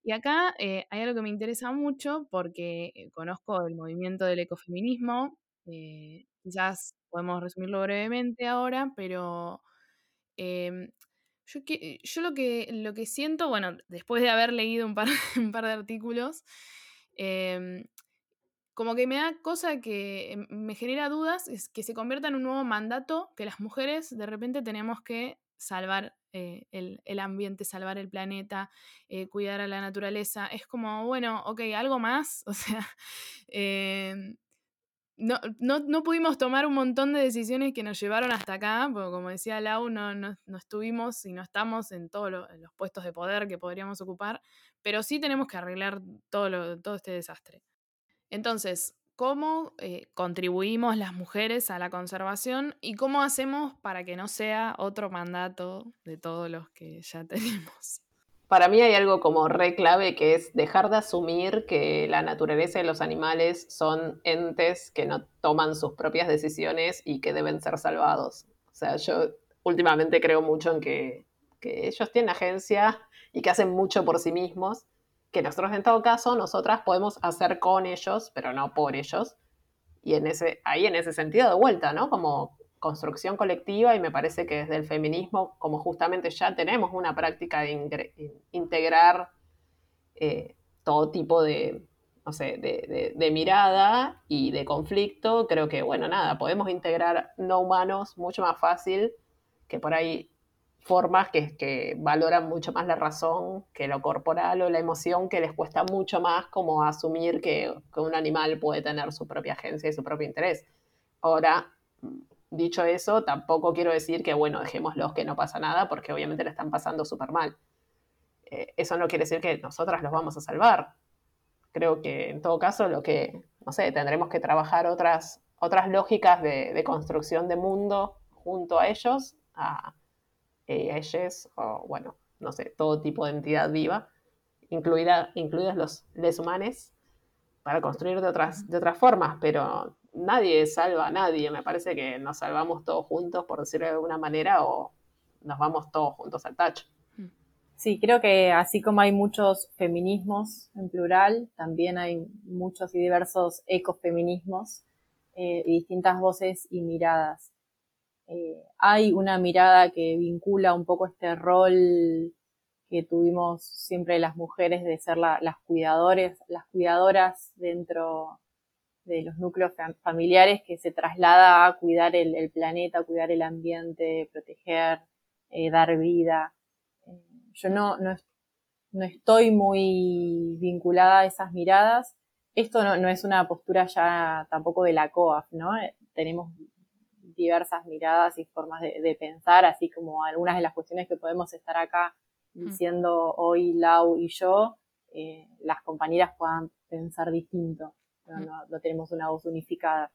Y acá eh, hay algo que me interesa mucho porque eh, conozco el movimiento del ecofeminismo, quizás podemos resumirlo brevemente ahora, pero em, yo, que, yo lo, que, lo que siento, bueno, después de haber leído un par, un par de artículos, Em, como que me da cosa que em, me genera dudas, es que se convierta en un nuevo mandato que las mujeres de repente tenemos que salvar eh, el, ambiente, salvar el planeta, eh, cuidar a la naturaleza. Es como, bueno, ok, algo más. O sea, em, no, no, pudimos tomar un montón de decisiones que nos llevaron hasta acá, porque como decía Lau, no, no, estuvimos y no estamos en todos los puestos de poder que podríamos ocupar, pero sí tenemos que arreglar todo, todo este desastre. Entonces, ¿cómo eh, contribuimos las mujeres a la conservación y cómo hacemos para que no sea otro mandato de todos los que ya tenemos? Para mí hay algo como re clave que es dejar de asumir que la naturaleza y los animales son entes que no toman sus propias decisiones y que deben ser salvados. O sea, yo últimamente creo mucho en que, ellos tienen agencia y que hacen mucho por sí mismos, que nosotros en todo caso, nosotras podemos hacer con ellos, pero no por ellos. Y en ese, ahí en ese sentido de vuelta, ¿no? Como construcción colectiva y me parece que desde el feminismo, como justamente ya tenemos una práctica de integrar eh, todo tipo de, no sé, de, mirada y de conflicto, creo que, bueno, nada, podemos integrar no humanos mucho más fácil que por ahí formas que, que valoran mucho más la razón que lo corporal o la emoción, que les cuesta mucho más como asumir que, que un animal puede tener su propia agencia y su propio interés. Ahora, Dicho eso, tampoco quiero decir que, bueno, dejémoslos que no pasa nada, porque obviamente le están pasando súper mal. Eh, eso no quiere decir que nosotras los vamos a salvar. Creo que en todo caso lo que, no sé, tendremos que trabajar otras, otras lógicas de, construcción de mundo junto a ellos, a, ellos, o bueno, no sé, todo tipo de entidad viva, incluida, incluidos los les humanos, para construir de otras, de otras formas, pero nadie salva a nadie. Me parece que nos salvamos todos juntos, por decirlo de alguna manera, o nos vamos todos juntos al tacho. Mm. Sí, creo que así como hay muchos feminismos en plural, también hay muchos y diversos ecofeminismos eh, y distintas voces y miradas. Eh, hay una mirada que vincula un poco este rol que tuvimos siempre las mujeres de ser las cuidadores, las cuidadoras dentro de los núcleos familiares que se traslada a cuidar el, planeta, cuidar el ambiente, proteger, eh, dar vida. Eh, yo no, no, no, estoy muy vinculada a esas miradas. Esto no, no es una postura ya tampoco de la COAF, ¿no? tenemos diversas miradas y formas de, pensar, así como algunas de las cuestiones que podemos estar acá mm. diciendo hoy Lau y yo, eh, las compañeras puedan pensar distinto, no, tenemos una voz unificada.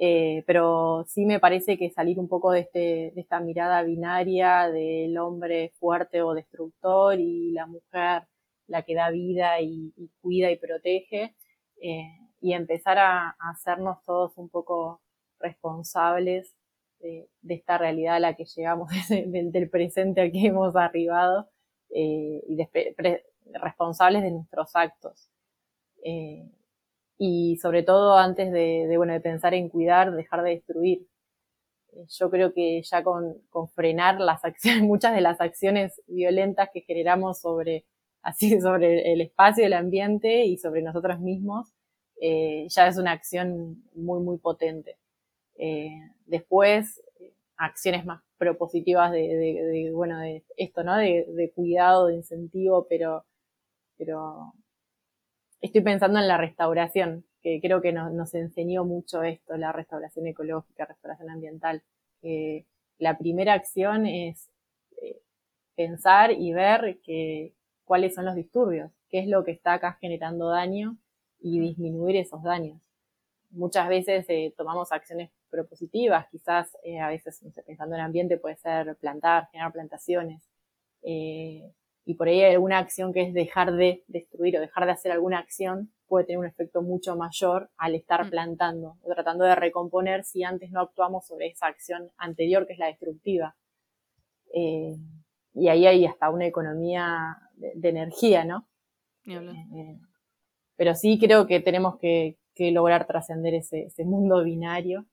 Eh, pero sí me parece que salir un poco de, este, de esta mirada binaria del hombre fuerte o destructor y la mujer la que da vida y, cuida y protege, eh, y empezar a, a, hacernos todos un poco responsables de, esta realidad a la que llegamos, del, presente al que hemos arribado, eh, y responsables de nuestros actos. Y sobre todo antes de, bueno, de pensar en cuidar, dejar de destruir. Eh, yo creo que ya con, frenar las acciones, muchas de las acciones violentas que generamos sobre, así, sobre el espacio, el ambiente y sobre nosotros mismos, ya es una acción muy, muy potente. Eh, después, acciones más propositivas de, bueno, de esto, ¿no? De, cuidado, de incentivo, pero, pero estoy pensando en la restauración, que creo que nos, enseñó mucho esto, la restauración ecológica, restauración ambiental. la primera acción es eh, pensar y ver que, cuáles son los disturbios, qué es lo que está acá generando daño y disminuir esos daños. Muchas veces eh, tomamos acciones propositivas, quizás eh, a veces pensando en el ambiente puede ser plantar, generar plantaciones, eh, y por ahí hay alguna acción que es dejar de destruir o dejar de hacer alguna acción puede tener un efecto mucho mayor al estar mm. plantando o tratando de recomponer si antes no actuamos sobre esa acción anterior que es la destructiva. Eh, y ahí hay hasta una economía de, energía, ¿no? pero sí creo que tenemos que, lograr trascender ese, mundo binario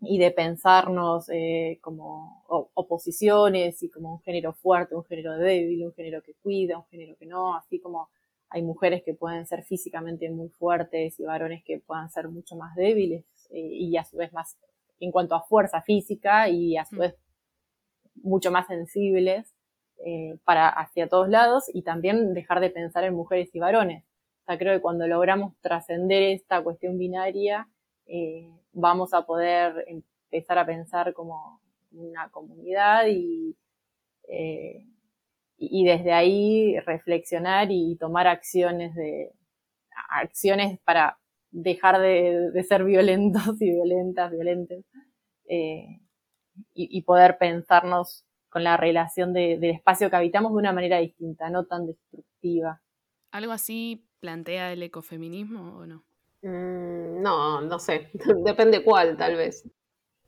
y de pensarnos eh, como oposiciones y como un género fuerte, un género débil, un género que cuida, un género que no, así como hay mujeres que pueden ser físicamente muy fuertes y varones que puedan ser mucho más débiles eh, y a su vez más en cuanto a fuerza física y a su mm. vez mucho más sensibles eh, para hacia todos lados y también dejar de pensar en mujeres y varones. O sea, creo que cuando logramos trascender esta cuestión binaria, eh, vamos a poder empezar a pensar como una comunidad y, eh, y desde ahí reflexionar y tomar acciones de acciones para dejar de, ser violentos y violentas, violentes, eh, y, poder pensarnos con la relación del espacio que habitamos de una manera distinta, no tan destructiva. ¿Algo así plantea el ecofeminismo o no? Mm, no, no sé, depende cuál, tal vez.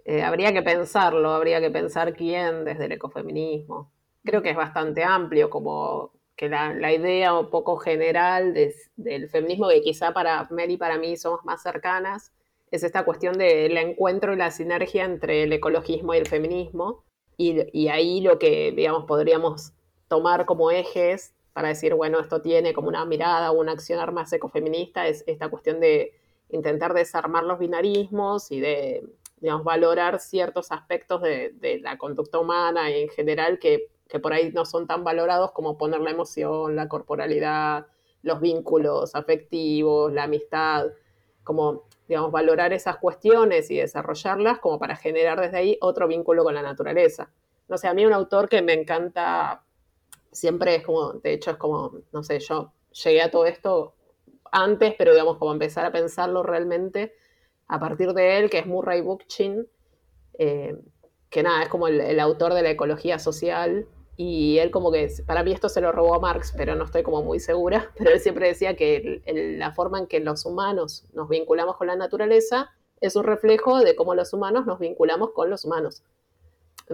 Eh, habría que pensarlo, habría que pensar quién desde el ecofeminismo. Creo que es bastante amplio, como que la, idea un poco general del feminismo, que quizá para Mel y para mí somos más cercanas, es esta cuestión del encuentro y la sinergia entre el ecologismo y el feminismo. Y, y ahí lo que, digamos, podríamos tomar como ejes para decir, bueno, esto tiene como una mirada o una acción más ecofeminista, es esta cuestión de intentar desarmar los binarismos y de, valorar ciertos aspectos de, la conducta humana en general que, por ahí no son tan valorados como poner la emoción, la corporalidad, los vínculos afectivos, la amistad, como, digamos, valorar esas cuestiones y desarrollarlas como para generar desde ahí otro vínculo con la naturaleza. No sé, a mí un autor que me encanta siempre es como, de hecho es como, no sé, yo llegué a todo esto antes, pero digamos como empezar a pensarlo realmente a partir de él, que es Murray Bookchin, eh, que nada, es como el, autor de la ecología social, y él como que, para mí esto se lo robó a Marx, pero no estoy como muy segura, pero él siempre decía que la forma en que los humanos nos vinculamos con la naturaleza es un reflejo de cómo los humanos nos vinculamos con los humanos.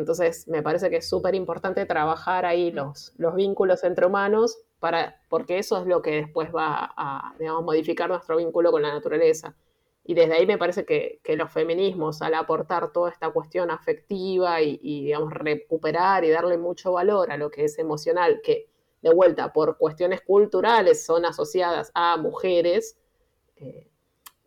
Entonces, me parece que es súper importante trabajar ahí los, los vínculos entre humanos, para, porque eso es lo que después va a, digamos, modificar nuestro vínculo con la naturaleza. Y desde ahí me parece que, los feminismos, al aportar toda esta cuestión afectiva y, digamos, recuperar y darle mucho valor a lo que es emocional, que de vuelta, por cuestiones culturales son asociadas a mujeres, eh,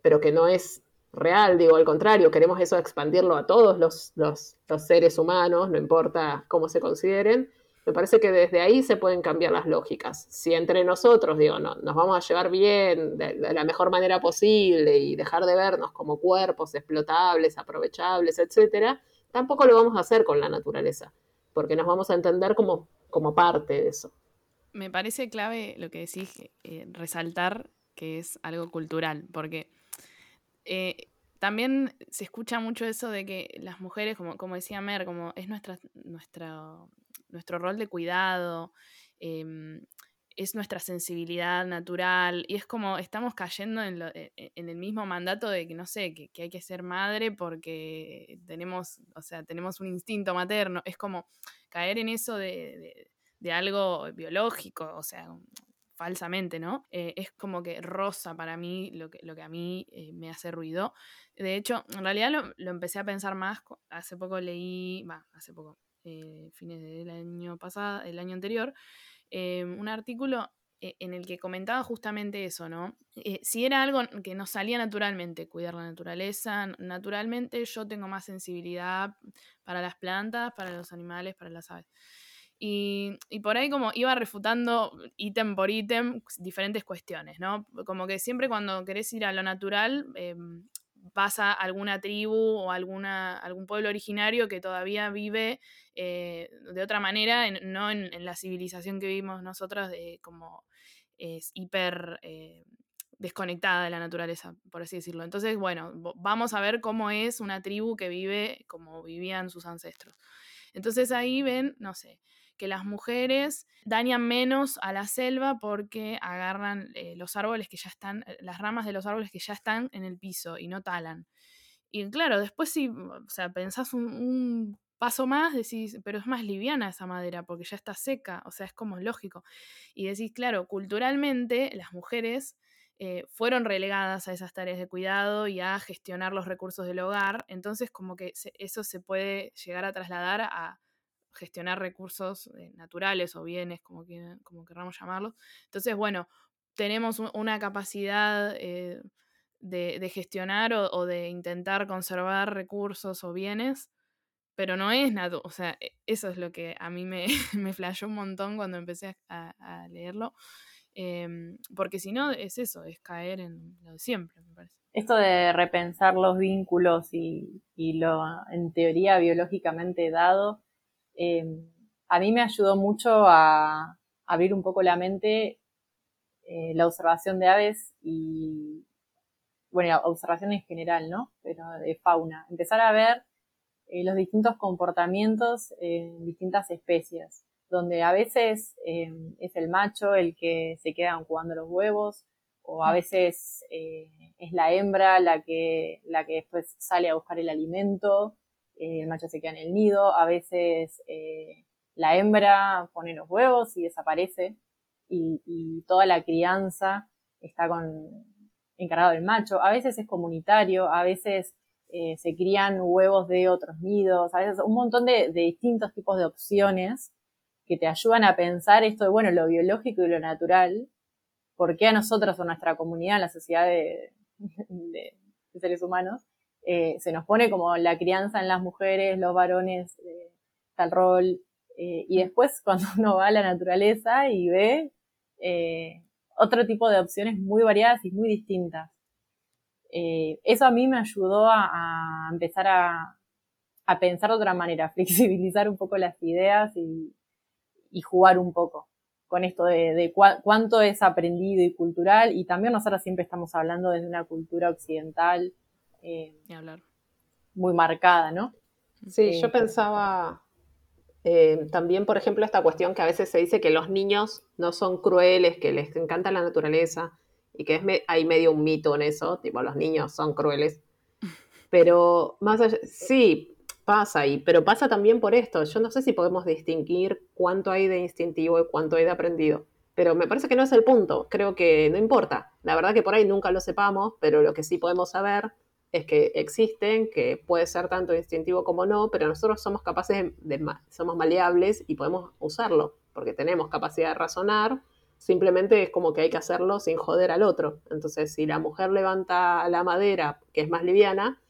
pero que no es real, digo, al contrario, queremos eso expandirlo a todos los, los, seres humanos, no importa cómo se consideren. Me parece que desde ahí se pueden cambiar las lógicas. Si entre nosotros, digo, no, nos vamos a llevar bien de, la mejor manera posible y dejar de vernos como cuerpos explotables, aprovechables, etcétera, tampoco lo vamos a hacer con la naturaleza, porque nos vamos a entender como, como parte de eso. Me parece clave lo que decís, eh, resaltar que es algo cultural, porque eh, también se escucha mucho eso de que las mujeres, como, como decía Mer, como es nuestra, nuestro rol de cuidado, em, es nuestra sensibilidad natural, y es como estamos cayendo en, e, e, el mismo mandato de que, no sé, que, hay que ser madre porque tenemos, o sea, tenemos un instinto materno, es como caer en eso de, de algo biológico, o sea, falsamente, ¿no? Eh, es como que rosa para mí lo que, lo que a mí eh, me hace ruido. De hecho, en realidad lo, empecé a pensar más, hace poco leí, hace poco, eh, fines del año pasado, el año anterior, un artículo en el que comentaba justamente eso, ¿no? si era algo que nos salía naturalmente, cuidar la naturaleza, naturalmente yo tengo más sensibilidad para las plantas, para los animales, para las aves. Y, por ahí como iba refutando ítem por ítem diferentes cuestiones, ¿no? Como que siempre cuando querés ir a lo natural, eh, vas a alguna tribu o alguna, algún pueblo originario que todavía vive eh, de otra manera, no en, la civilización que vivimos nosotros, de, como es hiper eh, desconectada de la naturaleza, por así decirlo. Entonces, bueno, vamos a ver cómo es una tribu que vive como vivían sus ancestros. Entonces ahí ven, no sé, que las mujeres dañan menos a la selva porque agarran eh, los árboles que ya están, eh, las ramas de los árboles que ya están en el piso y no talan. Y claro, después si, o sea, pensás un, paso más, decís, pero es más liviana esa madera porque ya está seca, o sea, es como lógico. Y decís, claro, culturalmente las mujeres eh, fueron relegadas a esas tareas de cuidado y a gestionar los recursos del hogar, entonces como que eso se puede llegar a trasladar a gestionar recursos eh, naturales o bienes, como, como queramos llamarlos. Entonces, bueno, tenemos una capacidad eh, de, gestionar o, de intentar conservar recursos o bienes, pero no es nada, o sea, e, eso es lo que a mí me, me flashó un montón cuando empecé a, leerlo, em, porque si no es eso, es caer en lo de siempre, me parece. Esto de repensar los vínculos y lo en teoría biológicamente dado, eh, a mí me ayudó mucho a, abrir un poco la mente eh, la observación de aves y, bueno, observación en general, ¿no? Pero de fauna. Empezar a ver eh, los distintos comportamientos en distintas especies, donde a veces es el macho el que se queda jugando los huevos, o a veces es la hembra la que, la que después sale a buscar el alimento, el macho se queda en el nido, a veces eh, la hembra pone los huevos y desaparece y, toda la crianza está con encargado del macho, a veces es comunitario, a veces eh, se crían huevos de otros nidos, a veces un montón de, distintos tipos de opciones que te ayudan a pensar esto de, bueno, lo biológico y lo natural, por qué a nosotros o nuestra comunidad, la sociedad de seres humanos, eh, se nos pone como la crianza en las mujeres, los varones, eh, tal rol, eh, y después cuando uno va a la naturaleza y ve otro tipo de opciones muy variadas y muy distintas. eso a mí me ayudó a, empezar a, pensar de otra manera, flexibilizar un poco las ideas y, jugar un poco con esto de, cuánto es aprendido y cultural, y también nosotros siempre estamos hablando desde una cultura occidental, eh, hablar. muy marcada, ¿no? Sí, yo pensaba eh, también, por ejemplo, esta cuestión que a veces se dice que los niños no son crueles, que les encanta la naturaleza y que es hay medio un mito en eso, tipo los niños son crueles. Pero más allá, sí, Pasa, y, pero pasa también por esto. Yo no sé si podemos distinguir cuánto hay de instintivo y cuánto hay de aprendido. Pero me parece que no es el punto. Creo que no importa. La verdad que por ahí nunca lo sepamos, pero lo que sí podemos saber es que existen, que puede ser tanto instintivo como no, pero nosotros somos capaces de, somos maleables y podemos usarlo, porque tenemos capacidad de razonar, simplemente es como que hay que hacerlo sin joder al otro. Entonces, si la mujer levanta la madera, que es más liviana,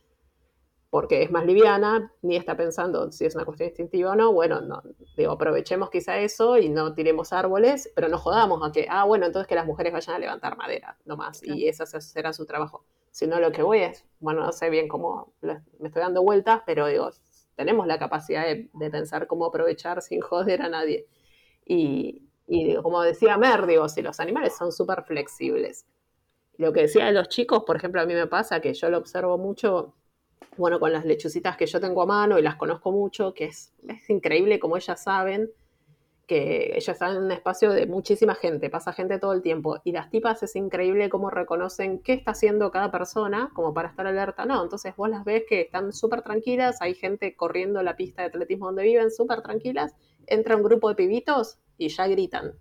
porque es más liviana, ni está pensando si es una cuestión instintiva o no, bueno, no, digo, aprovechemos quizá eso y no tiremos árboles, pero no jodamos a que, ah, bueno, entonces que las mujeres vayan a levantar madera, nomás, y ese será su trabajo. Si no, lo que voy es, bueno, no sé bien cómo me estoy dando vueltas, pero digo, tenemos la capacidad de, pensar cómo aprovechar sin joder a nadie. Y, y como decía Mer, digo, si los animales son súper flexibles. Lo que decía de los chicos, por ejemplo, a mí me pasa que yo lo observo mucho bueno, con las lechucitas que yo tengo a mano y las conozco mucho, que es, es increíble como ellas saben que ellas están en un espacio de muchísima gente, pasa gente todo el tiempo, y las tipas es increíble cómo reconocen qué está haciendo cada persona como para estar alerta. No, entonces vos las ves que están súper tranquilas, hay gente corriendo la pista de atletismo donde viven súper tranquilas, entra un grupo de pibitos y ya gritan.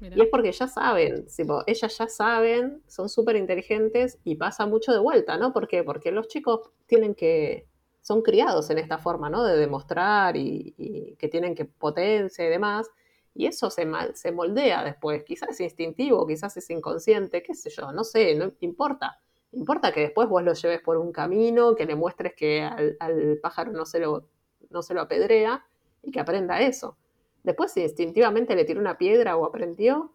Y es porque ya saben, ellas ya saben, son súper inteligentes y pasa mucho de vuelta, ¿no? ¿Por qué? Porque los chicos tienen que, son criados en esta forma, ¿no? De demostrar y, que tienen que potencia y demás. Y eso se, se moldea después. Quizás es instintivo, quizás es inconsciente, qué sé yo, no sé, no importa. Importa que después vos lo lleves por un camino, que le muestres que al, al pájaro no se, lo, no se lo apedrea y que aprenda eso. Después, si instintivamente le tiró una piedra o aprendió,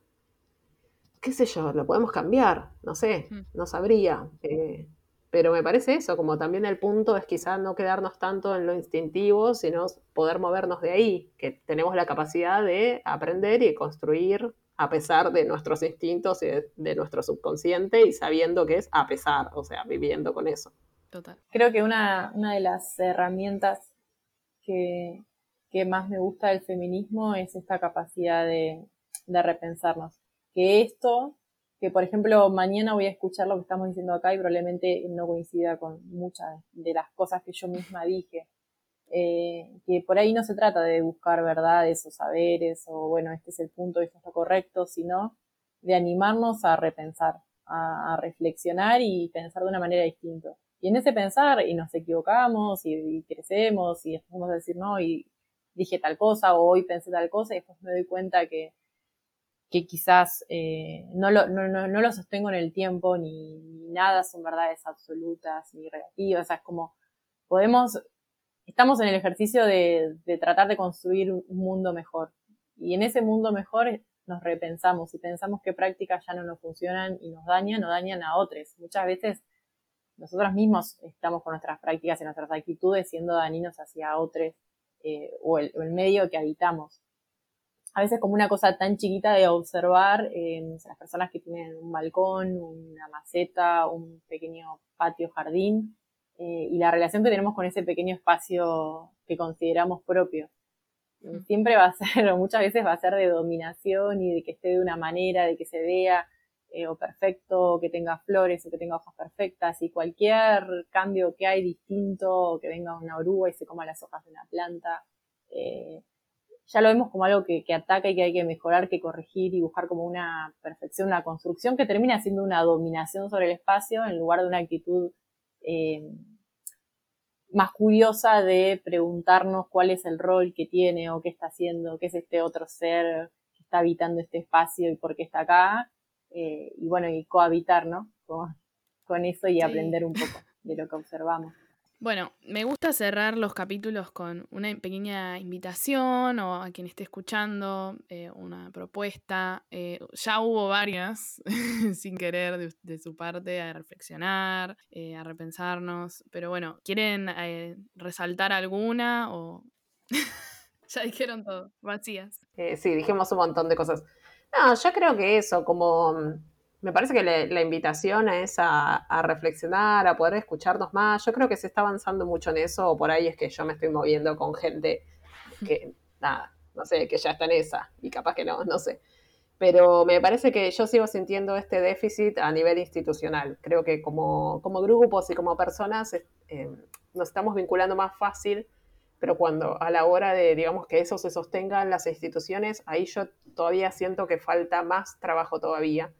qué sé yo, lo podemos cambiar, no sé, mm. no sabría. Eh, pero me parece eso, como también el punto es quizás no quedarnos tanto en lo instintivo, sino poder movernos de ahí, que tenemos la capacidad de aprender y construir a pesar de nuestros instintos y de, nuestro subconsciente y sabiendo que es a pesar, o sea, viviendo con eso. Total. Creo que una, una de las herramientas que, que más me gusta del feminismo es esta capacidad de, repensarnos. Que esto, que por ejemplo mañana voy a escuchar lo que estamos diciendo acá y probablemente no coincida con muchas de las cosas que yo misma dije. Eh, que por ahí no se trata de buscar verdades o saberes o bueno, este es el punto, esto está correcto, sino de animarnos a repensar, a, reflexionar y pensar de una manera distinta. Y en ese pensar, y nos equivocamos, y, y crecemos, y empezamos a decir no, y dije tal cosa o hoy pensé tal cosa y después me doy cuenta que, que quizás eh, no, lo, no, sostengo en el tiempo ni, nada son verdades absolutas ni relativas. Es como podemos, estamos en el ejercicio de, tratar de construir un mundo mejor. Y en ese mundo mejor nos repensamos y pensamos qué prácticas ya no nos funcionan y nos dañan o dañan a otros. Muchas veces nosotros mismos estamos con nuestras prácticas y nuestras actitudes siendo dañinos hacia otros eh, o, el, medio que habitamos. A veces como una cosa tan chiquita de observar eh, las personas que tienen un balcón, una maceta, un pequeño patio, jardín, eh, y la relación que tenemos con ese pequeño espacio que consideramos propio. Mm. Siempre va a ser, o muchas veces va a ser de dominación y de que esté de una manera, de que se vea eh, o perfecto, que tenga flores o que tenga hojas perfectas y cualquier cambio que hay distinto, que venga una oruga y se coma las hojas de una planta, eh, ya lo vemos como algo que, ataca y que hay que mejorar, que corregir y buscar como una perfección, una construcción que termina siendo una dominación sobre el espacio en lugar de una actitud eh, más curiosa de preguntarnos cuál es el rol que tiene o qué está haciendo, qué es este otro ser que está habitando este espacio y por qué está acá eh, y bueno, y cohabitar, ¿no? Con, eso y aprender un poco de lo que observamos. Bueno, me gusta cerrar los capítulos con una pequeña invitación o a quien esté escuchando, eh, una propuesta. Eh, ya hubo varias, sin querer, de, su parte, a reflexionar, a repensarnos. Pero bueno, ¿quieren resaltar alguna o ya dijeron todo, vacías? sí, dijimos un montón de cosas. No, yo creo que eso, como mm, me parece que la invitación es a, reflexionar, a poder escucharnos más. Yo creo que se está avanzando mucho en eso, o por ahí es que yo me estoy moviendo con gente que, nada, no sé, que ya está en esa, y capaz que no, no sé. Pero me parece que yo sigo sintiendo este déficit a nivel institucional. Creo que como, como grupos y como personas eh, nos estamos vinculando más fácil, pero cuando a la hora de, digamos, que eso se sostenga en las instituciones, ahí yo todavía siento que falta más trabajo todavía.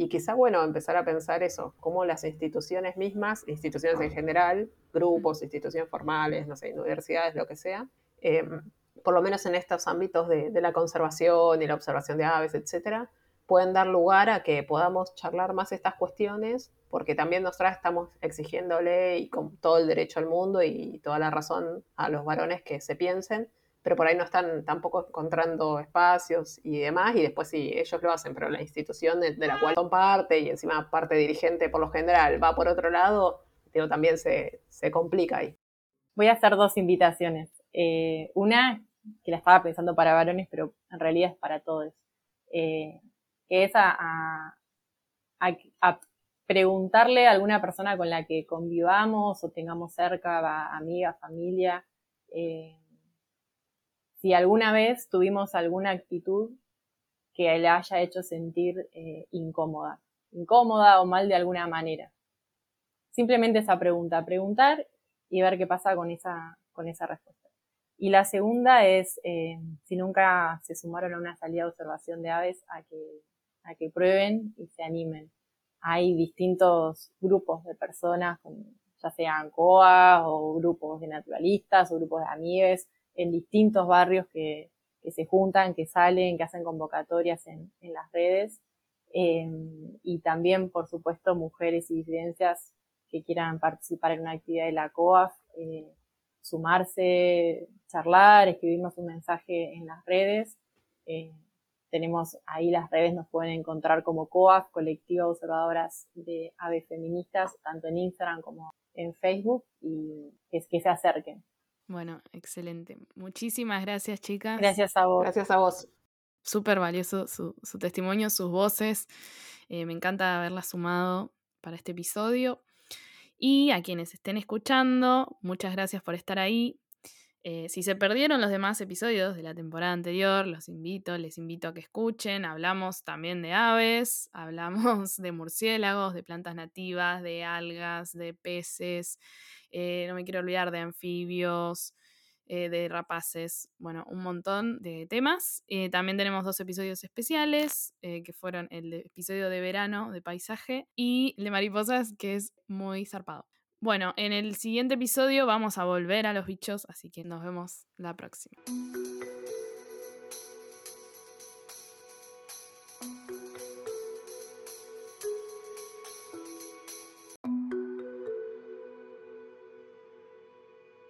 Y quizá, bueno, empezar a pensar eso, cómo las instituciones mismas, instituciones en general, grupos, instituciones formales, no sé, universidades, lo que sea, em, por lo menos en estos ámbitos de, de, la conservación y la observación de aves, etcétera, pueden dar lugar a que podamos charlar más estas cuestiones, porque también nosotras estamos exigiéndole y con todo el derecho al mundo y toda la razón a los varones que se piensen, pero por ahí no están tampoco encontrando espacios y demás, y después sí, ellos lo hacen, pero la institución de, la cual son parte y encima parte dirigente por lo general va por otro lado, digo, también se, se complica ahí. Voy a hacer dos invitaciones. Eh, una, que la estaba pensando para varones, pero en realidad es para todos. Eh, que es a, preguntarle a alguna persona con la que convivamos o tengamos cerca, amiga, familia, eh, si alguna vez tuvimos alguna actitud que le haya hecho sentir eh, incómoda, incómoda o mal de alguna manera. Simplemente esa pregunta, preguntar y ver qué pasa con esa, con esa respuesta. Y la segunda es, eh, si nunca se sumaron a una salida de observación de aves, a que a que prueben y se animen. Hay distintos grupos de personas, ya sean COA o grupos de naturalistas o grupos de amigues, en distintos barrios que, se juntan, que salen, que hacen convocatorias en, las redes. Em, y también, por supuesto, mujeres y disidencias que quieran participar en una actividad de la COAF, eh, sumarse, charlar, escribirnos un mensaje en las redes. Eh, tenemos ahí las redes, nos pueden encontrar como COAF, Colectiva Observadoras de Aves Feministas, tanto en Instagram como en Facebook, y que, que se acerquen. Bueno, excelente. Muchísimas gracias, chicas. Gracias a vos. Gracias a vos. Súper valioso su, testimonio, sus voces. Eh, me encanta haberlas sumado para este episodio. Y a quienes estén escuchando, muchas gracias por estar ahí. Eh, si se perdieron los demás episodios de la temporada anterior, los invito, les invito a que escuchen. Hablamos también de aves, hablamos de murciélagos, de plantas nativas, de algas, de peces, eh, no me quiero olvidar de anfibios, eh, de rapaces, bueno, un montón de temas. también tenemos dos episodios especiales, que fueron el episodio de verano de paisaje y el de mariposas, que es muy zarpado. Bueno, en el siguiente episodio vamos a volver a los bichos, así que nos vemos la próxima.